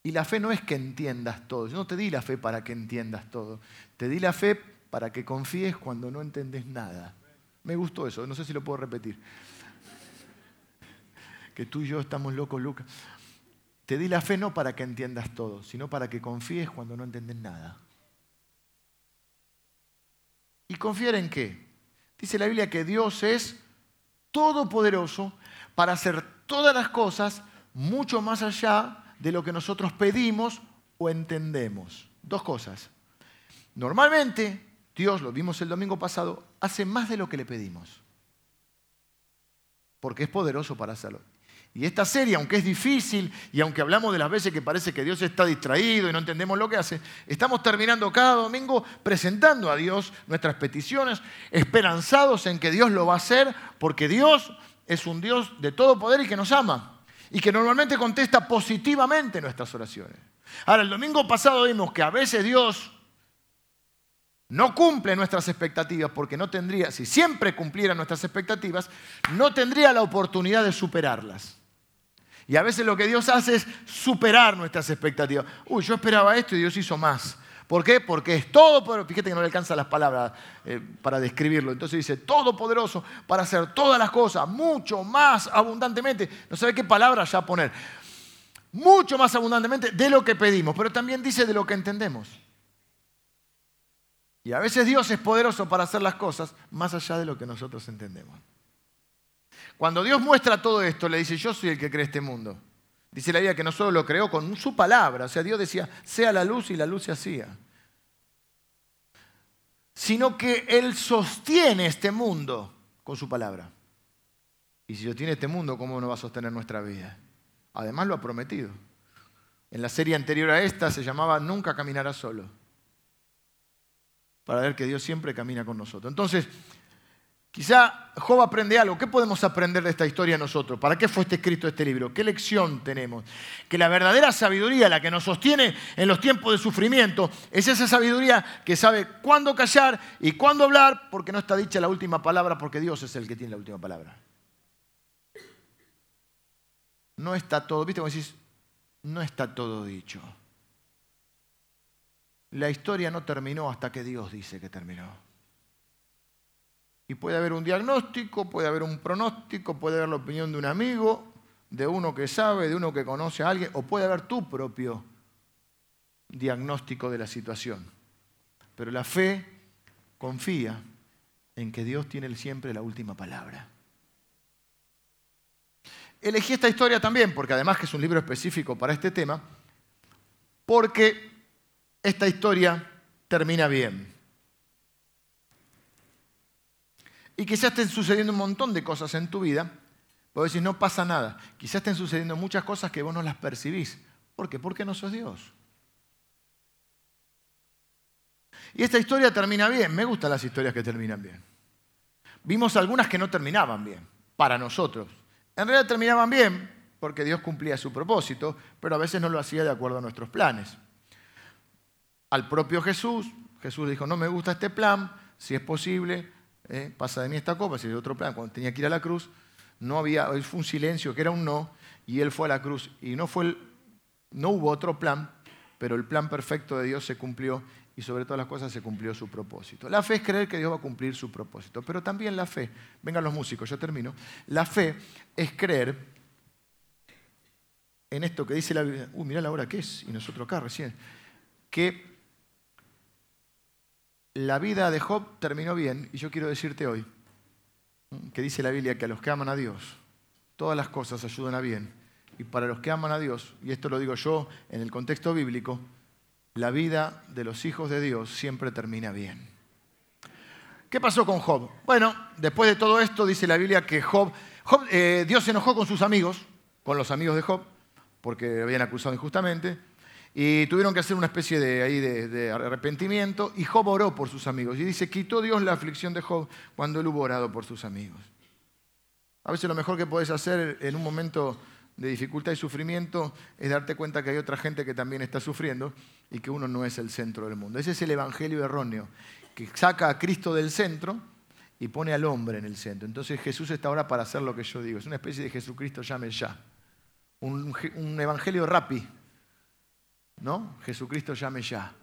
Y la fe no es que entiendas todo, yo no te di la fe para que entiendas todo, te di la fe para que confíes cuando no entendés nada. Me gustó eso, no sé si lo puedo repetir. Que tú y yo estamos locos, Lucas. Te di la fe no para que entiendas todo, sino para que confíes cuando no entendés nada. ¿Y confiar en qué? Dice la Biblia que Dios es todopoderoso para hacer todas las cosas mucho más allá de lo que nosotros pedimos o entendemos. Dos cosas. Normalmente, Dios, lo vimos el domingo pasado, hace más de lo que le pedimos. Porque es poderoso para hacerlo. Y esta serie, aunque es difícil y aunque hablamos de las veces que parece que Dios está distraído y no entendemos lo que hace, estamos terminando cada domingo presentando a Dios nuestras peticiones, esperanzados en que Dios lo va a hacer, porque Dios es un Dios de todo poder y que nos ama y que normalmente contesta positivamente nuestras oraciones. Ahora, el domingo pasado vimos que a veces Dios no cumple nuestras expectativas porque no tendría, si siempre cumpliera nuestras expectativas, no tendría la oportunidad de superarlas. Y a veces lo que Dios hace es superar nuestras expectativas. Uy, yo esperaba esto y Dios hizo más. ¿Por qué? Porque es todo. Fíjate que no le alcanzan las palabras eh, para describirlo. Entonces dice, todopoderoso para hacer todas las cosas mucho más abundantemente. No sabe qué palabra ya poner. Mucho más abundantemente de lo que pedimos. Pero también dice de lo que entendemos. Y a veces Dios es poderoso para hacer las cosas más allá de lo que nosotros entendemos. Cuando Dios muestra todo esto, le dice, yo soy el que cree este mundo. Dice la Biblia que no solo lo creó con su palabra, o sea, Dios decía, sea la luz y la luz se hacía. Sino que Él sostiene este mundo con su palabra. Y si sostiene este mundo, ¿cómo no va a sostener nuestra vida? Además lo ha prometido. En la serie anterior a esta se llamaba Nunca caminará solo. Para ver que Dios siempre camina con nosotros. Entonces, Quizá Job aprende algo. ¿Qué podemos aprender de esta historia nosotros? ¿Para qué fue este escrito este libro? ¿Qué lección tenemos? Que la verdadera sabiduría, la que nos sostiene en los tiempos de sufrimiento, es esa sabiduría que sabe cuándo callar y cuándo hablar, porque no está dicha la última palabra, porque Dios es el que tiene la última palabra. No está todo, ¿viste cómo decís? No está todo dicho. La historia no terminó hasta que Dios dice que terminó. Y puede haber un diagnóstico, puede haber un pronóstico, puede haber la opinión de un amigo, de uno que sabe, de uno que conoce a alguien, o puede haber tu propio diagnóstico de la situación. Pero la fe confía en que Dios tiene siempre la última palabra. Elegí esta historia también, porque además que es un libro específico para este tema, porque esta historia termina bien. Y quizás estén sucediendo un montón de cosas en tu vida. Puedo decir, no pasa nada. Quizás estén sucediendo muchas cosas que vos no las percibís. ¿Por qué? Porque no sos Dios. Y esta historia termina bien. Me gustan las historias que terminan bien. Vimos algunas que no terminaban bien, para nosotros. En realidad terminaban bien porque Dios cumplía su propósito, pero a veces no lo hacía de acuerdo a nuestros planes. Al propio Jesús, Jesús dijo, no me gusta este plan, si es posible, ¿eh? pasa de mí esta copa, si de otro plan, cuando tenía que ir a la cruz, no había, fue un silencio que era un no, y él fue a la cruz. Y no, fue no hubo otro plan, pero el plan perfecto de Dios se cumplió y sobre todas las cosas se cumplió su propósito. La fe es creer que Dios va a cumplir su propósito, pero también la fe, vengan los músicos, yo termino, la fe es creer en esto que dice la Biblia, uy, mirá la hora que es, y nosotros acá recién, que la vida de Job terminó bien, y yo quiero decirte hoy, que dice la Biblia que a los que aman a Dios, todas las cosas ayudan a bien, y para los que aman a Dios, y esto lo digo yo en el contexto bíblico, la vida de los hijos de Dios siempre termina bien. ¿Qué pasó con Job? Bueno, después de todo esto dice la Biblia que Job, eh, Dios se enojó con sus amigos, con los amigos de Job, porque habían acusado injustamente, y tuvieron que hacer una especie de, ahí de, arrepentimiento, y Job oró por sus amigos. Y dice, quitó Dios la aflicción de Job cuando él hubo orado por sus amigos. A veces lo mejor que puedes hacer en un momento de dificultad y sufrimiento es darte cuenta que hay otra gente que también está sufriendo y que uno no es el centro del mundo. Ese es el evangelio erróneo, que saca a Cristo del centro y pone al hombre en el centro. Entonces Jesús está ahora para hacer lo que yo digo. Es una especie de Jesucristo llame ya. Un, un evangelio rapi. ¿No? Jesucristo llame ya.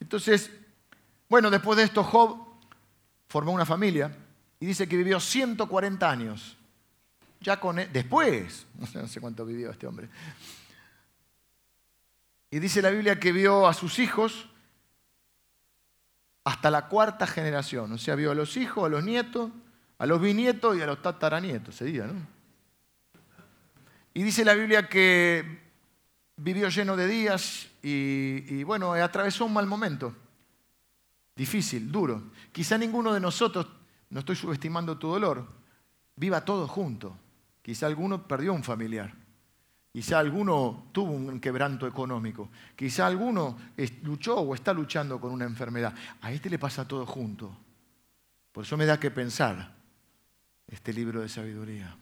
Entonces, bueno, después de esto Job formó una familia y dice que vivió 140 años ya con él, después, no sé cuánto vivió este hombre. Y dice la Biblia que vio a sus hijos hasta la cuarta generación. O sea, vio a los hijos, a los nietos, a los bisnietos y a los tataranietos, sería, ¿no? Y dice la Biblia que vivió lleno de días y, bueno, atravesó un mal momento. Difícil, duro. Quizá ninguno de nosotros, no estoy subestimando tu dolor, viva todo junto. Quizá alguno perdió un familiar. Quizá alguno tuvo un quebranto económico. Quizá alguno luchó o está luchando con una enfermedad. A este le pasa todo junto. Por eso me da que pensar este libro de sabiduría.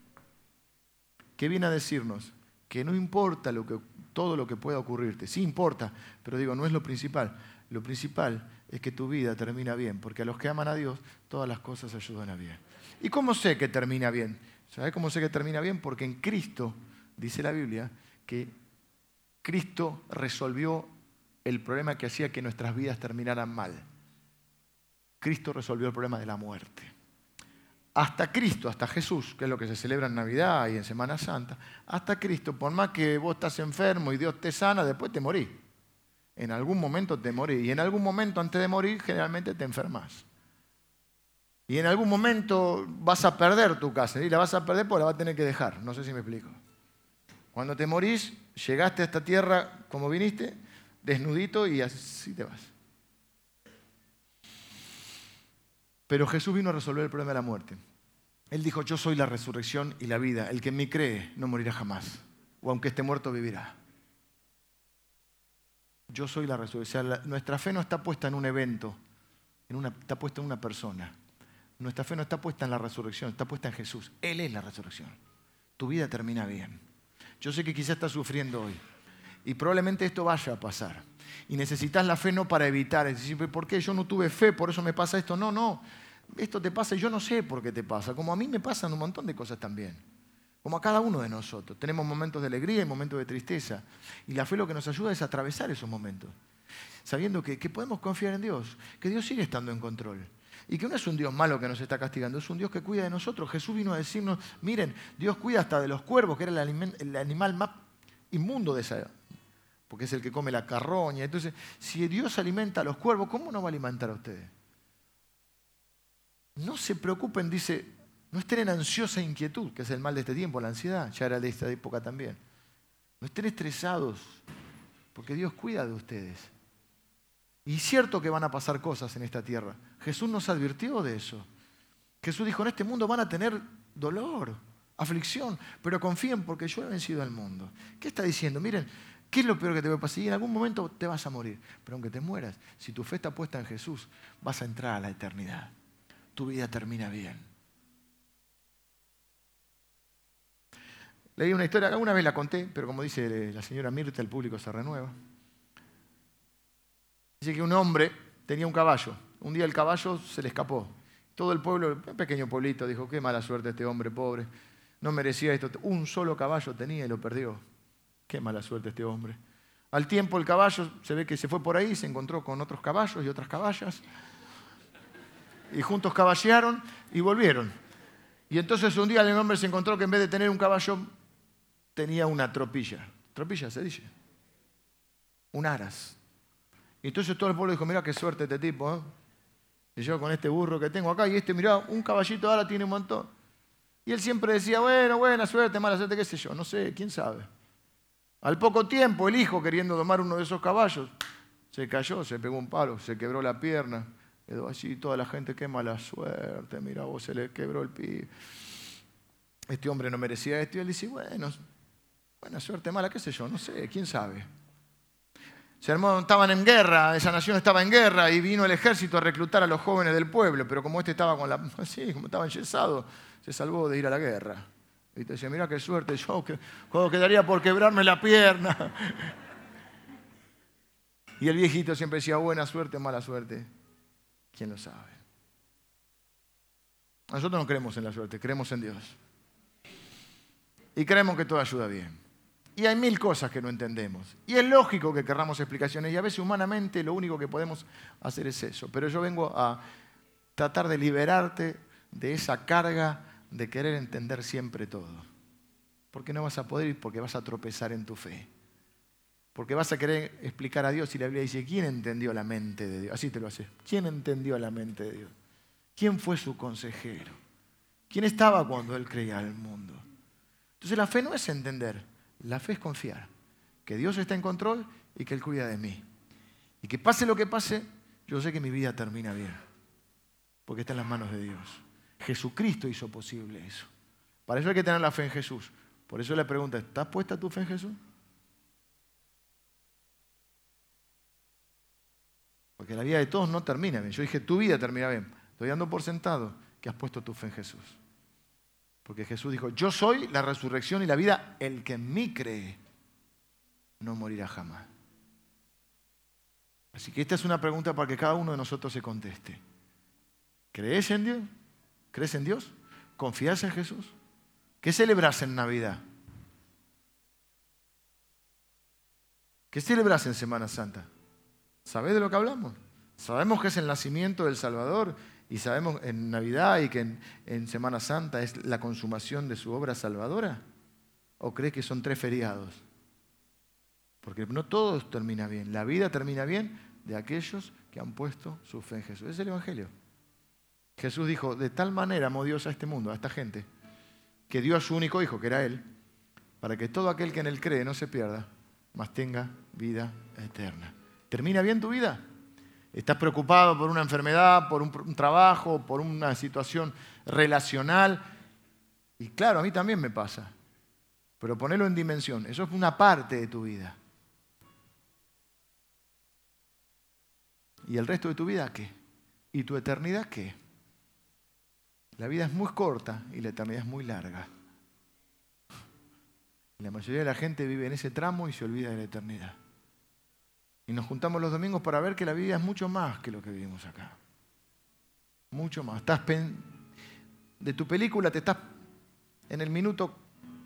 ¿Qué viene a decirnos? Que no importa lo que, todo lo que pueda ocurrirte. Sí importa, pero digo, no es lo principal. Lo principal es que tu vida termina bien, porque a los que aman a Dios, todas las cosas ayudan a bien. ¿Y cómo sé que termina bien? ¿Sabes cómo sé que termina bien? Porque en Cristo, dice la Biblia, que Cristo resolvió el problema que hacía que nuestras vidas terminaran mal. Cristo resolvió el problema de la muerte. Hasta Cristo, hasta Jesús, que es lo que se celebra en Navidad y en Semana Santa, hasta Cristo, por más que vos estás enfermo y Dios te sana, después te morís. En algún momento te morís. Y en algún momento antes de morir, generalmente te enfermas. Y en algún momento vas a perder tu casa y la vas a perder porque la vas a tener que dejar. No sé si me explico. Cuando te morís, llegaste a esta tierra como viniste, desnudito y así te vas. Pero Jesús vino a resolver el problema de la muerte. Él dijo, yo soy la resurrección y la vida. El que en mí cree no morirá jamás. O aunque esté muerto, vivirá. Yo soy la resurrección. nuestra fe no está puesta en un evento, en una, está puesta en una persona. Nuestra fe no está puesta en la resurrección, está puesta en Jesús. Él es la resurrección. Tu vida termina bien. Yo sé que quizás estás sufriendo hoy y probablemente esto vaya a pasar. Y necesitas la fe no para evitar, es decir, ¿por qué yo no tuve fe? Por eso me pasa esto. No, no. Esto te pasa y yo no sé por qué te pasa. Como a mí me pasan un montón de cosas también. Como a cada uno de nosotros. Tenemos momentos de alegría y momentos de tristeza. Y la fe lo que nos ayuda es atravesar esos momentos. Sabiendo que, podemos confiar en Dios, que Dios sigue estando en control y que no es un Dios malo que nos está castigando, es un Dios que cuida de nosotros. Jesús vino a decirnos, miren, Dios cuida hasta de los cuervos, que era el animal más inmundo de esa, porque es el que come la carroña. Entonces, si Dios alimenta a los cuervos, ¿cómo no va a alimentar a ustedes? No se preocupen, dice, no estén en ansiosa inquietud, que es el mal de este tiempo, la ansiedad, ya era de esta época también. No estén estresados, porque Dios cuida de ustedes. Y cierto que van a pasar cosas en esta tierra. Jesús nos advirtió de eso. Jesús dijo, en este mundo van a tener dolor, aflicción, pero confíen porque yo he vencido al mundo. ¿Qué está diciendo? Miren, ¿qué es lo peor que te va a pasar? Y en algún momento te vas a morir. Pero aunque te mueras, si tu fe está puesta en Jesús, vas a entrar a la eternidad. Tu vida termina bien. Leí una historia, alguna vez la conté, pero como dice la señora Mirta, el público se renueva. Dice que un hombre tenía un caballo. Un día el caballo se le escapó. Todo el pueblo, un pequeño pueblito, dijo, qué mala suerte este hombre pobre. No merecía esto. Un solo caballo tenía y lo perdió. Qué mala suerte este hombre. Al tiempo el caballo se ve que se fue por ahí, se encontró con otros caballos y otras caballas. Y juntos caballearon y volvieron. Y entonces un día el hombre se encontró que en vez de tener un caballo tenía una tropilla. Tropilla se dice. Un aras. Y entonces todo el pueblo dijo, mira qué suerte este tipo. ¿eh? Y yo con este burro que tengo acá, y este, mira, un caballito ahora tiene un montón. Y él siempre decía, bueno, buena suerte, mala suerte, qué sé yo, no sé, quién sabe. Al poco tiempo, el hijo, queriendo domar uno de esos caballos, se cayó, se pegó un palo, se quebró la pierna, quedó allí toda la gente, qué mala suerte, mira vos, se le quebró el pie. Este hombre no merecía esto, y él dice, bueno, buena suerte, mala, qué sé yo, no sé, quién sabe. Se estaban en guerra, esa nación estaba en guerra y vino el ejército a reclutar a los jóvenes del pueblo, pero como este estaba con la, así, como estaba enyesado, se salvó de ir a la guerra. Y te decía, mira qué suerte, yo cuando quedaría por quebrarme la pierna. Y el viejito siempre decía, buena suerte, mala suerte. ¿Quién lo sabe? Nosotros no creemos en la suerte, creemos en Dios. Y creemos que todo ayuda bien. Y hay mil cosas que no entendemos. Y es lógico que querramos explicaciones. Y a veces humanamente lo único que podemos hacer es eso. Pero yo vengo a tratar de liberarte de esa carga de querer entender siempre todo. Porque no vas a poder ir porque vas a tropezar en tu fe. Porque vas a querer explicar a Dios y la Biblia dice, ¿quién entendió la mente de Dios? Así te lo hace. ¿Quién entendió la mente de Dios? ¿Quién fue su consejero? ¿Quién estaba cuando Él creía el mundo? Entonces la fe no es entender, la fe es confiar. Que Dios está en control y que Él cuida de mí. Y que pase lo que pase, yo sé que mi vida termina bien. Porque está en las manos de Dios. Jesucristo hizo posible eso. Para eso hay que tener la fe en Jesús. Por eso le pregunto, ¿estás puesta tu fe en Jesús? Porque la vida de todos no termina bien. Yo dije, tu vida termina bien. Estoy dando por sentado que has puesto tu fe en Jesús. Porque Jesús dijo, yo soy la resurrección y la vida, el que en mí cree no morirá jamás. Así que esta es una pregunta para que cada uno de nosotros se conteste. ¿Crees en Dios? ¿Crees en Dios? ¿Confías en Jesús? ¿Qué celebras en Navidad? ¿Qué celebras en Semana Santa? ¿Sabes de lo que hablamos? Sabemos que es el nacimiento del Salvador y sabemos en Navidad y que en, Semana Santa es la consumación de su obra salvadora. ¿O crees que son tres feriados? Porque no todo termina bien. La vida termina bien de aquellos que han puesto su fe en Jesús. Es el Evangelio. Jesús dijo, de tal manera amó Dios a este mundo, a esta gente, que dio a su único hijo, que era Él, para que todo aquel que en Él cree no se pierda, mas tenga vida eterna. ¿Termina bien tu vida? ¿Estás preocupado por una enfermedad, por un, trabajo, por una situación relacional? Y claro, a mí también me pasa. Pero ponelo en dimensión. Eso es una parte de tu vida. ¿Y el resto de tu vida qué? ¿Y tu eternidad qué? La vida es muy corta y la eternidad es muy larga. La mayoría de la gente vive en ese tramo y se olvida de la eternidad. Y nos juntamos los domingos para ver que la vida es mucho más que lo que vivimos acá. Mucho más. De tu película te estás en el minuto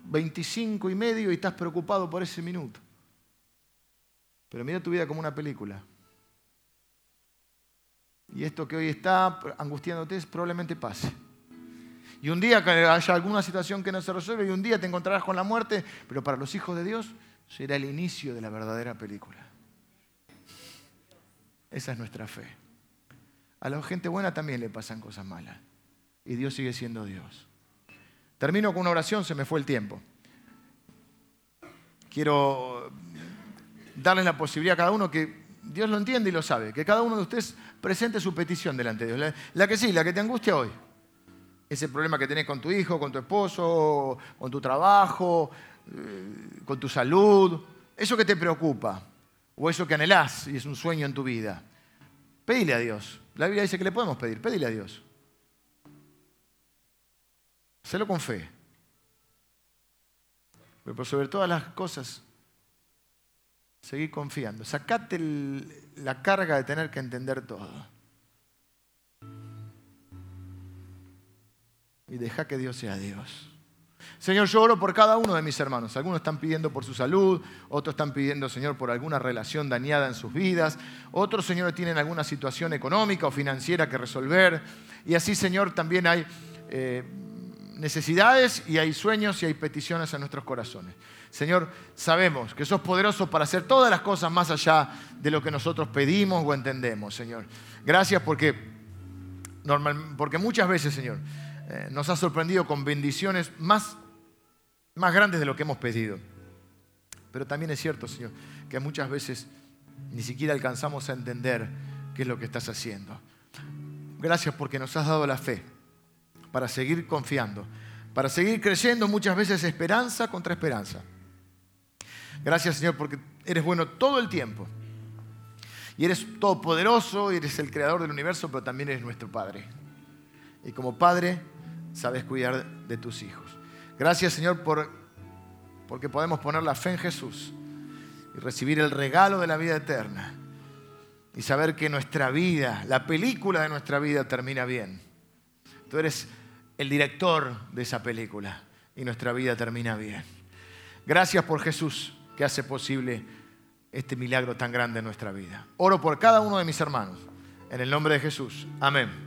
25 y medio y estás preocupado por ese minuto. Pero mira tu vida como una película. Y esto que hoy está angustiándote probablemente pase. Y un día que haya alguna situación que no se resuelve y un día te encontrarás con la muerte, pero para los hijos de Dios será el inicio de la verdadera película. Esa es nuestra fe. A la gente buena también le pasan cosas malas. Y Dios sigue siendo Dios. Termino con una oración, se me fue el tiempo. Quiero darles la posibilidad a cada uno que Dios lo entiende y lo sabe, que cada uno de ustedes presente su petición delante de Dios. La, que sí, la que te angustia hoy. Ese problema que tenés con tu hijo, con tu esposo, con tu trabajo, eh, con tu salud, eso que te preocupa o eso que anhelás y es un sueño en tu vida. Pedile a Dios. La Biblia dice que le podemos pedir. Pedile a Dios. Hacelo con fe. Pero por sobre todas las cosas, seguir confiando. Sacate la carga de tener que entender todo. Y deja que Dios sea Dios. Señor, yo oro por cada uno de mis hermanos. Algunos están pidiendo por su salud, otros están pidiendo, Señor, por alguna relación dañada en sus vidas, otros, Señor, tienen alguna situación económica o financiera que resolver. Y así, Señor, también hay eh, necesidades y hay sueños y hay peticiones en nuestros corazones. Señor, sabemos que sos poderoso para hacer todas las cosas más allá de lo que nosotros pedimos o entendemos, Señor. Gracias porque, porque muchas veces, Señor, eh, nos has sorprendido con bendiciones más, más grandes de lo que hemos pedido. Pero también es cierto, Señor, que muchas veces ni siquiera alcanzamos a entender qué es lo que estás haciendo. Gracias porque nos has dado la fe para seguir confiando, para seguir creyendo muchas veces esperanza contra esperanza. Gracias Señor porque eres bueno todo el tiempo. Y eres todopoderoso, eres el creador del universo, pero también eres nuestro Padre. Y como Padre sabes cuidar de tus hijos. Gracias Señor por, porque podemos poner la fe en Jesús y recibir el regalo de la vida eterna. Y saber que nuestra vida, la película de nuestra vida termina bien. Tú eres el director de esa película y nuestra vida termina bien. Gracias por Jesús que hace posible este milagro tan grande en nuestra vida. Oro por cada uno de mis hermanos. En el nombre de Jesús. Amén.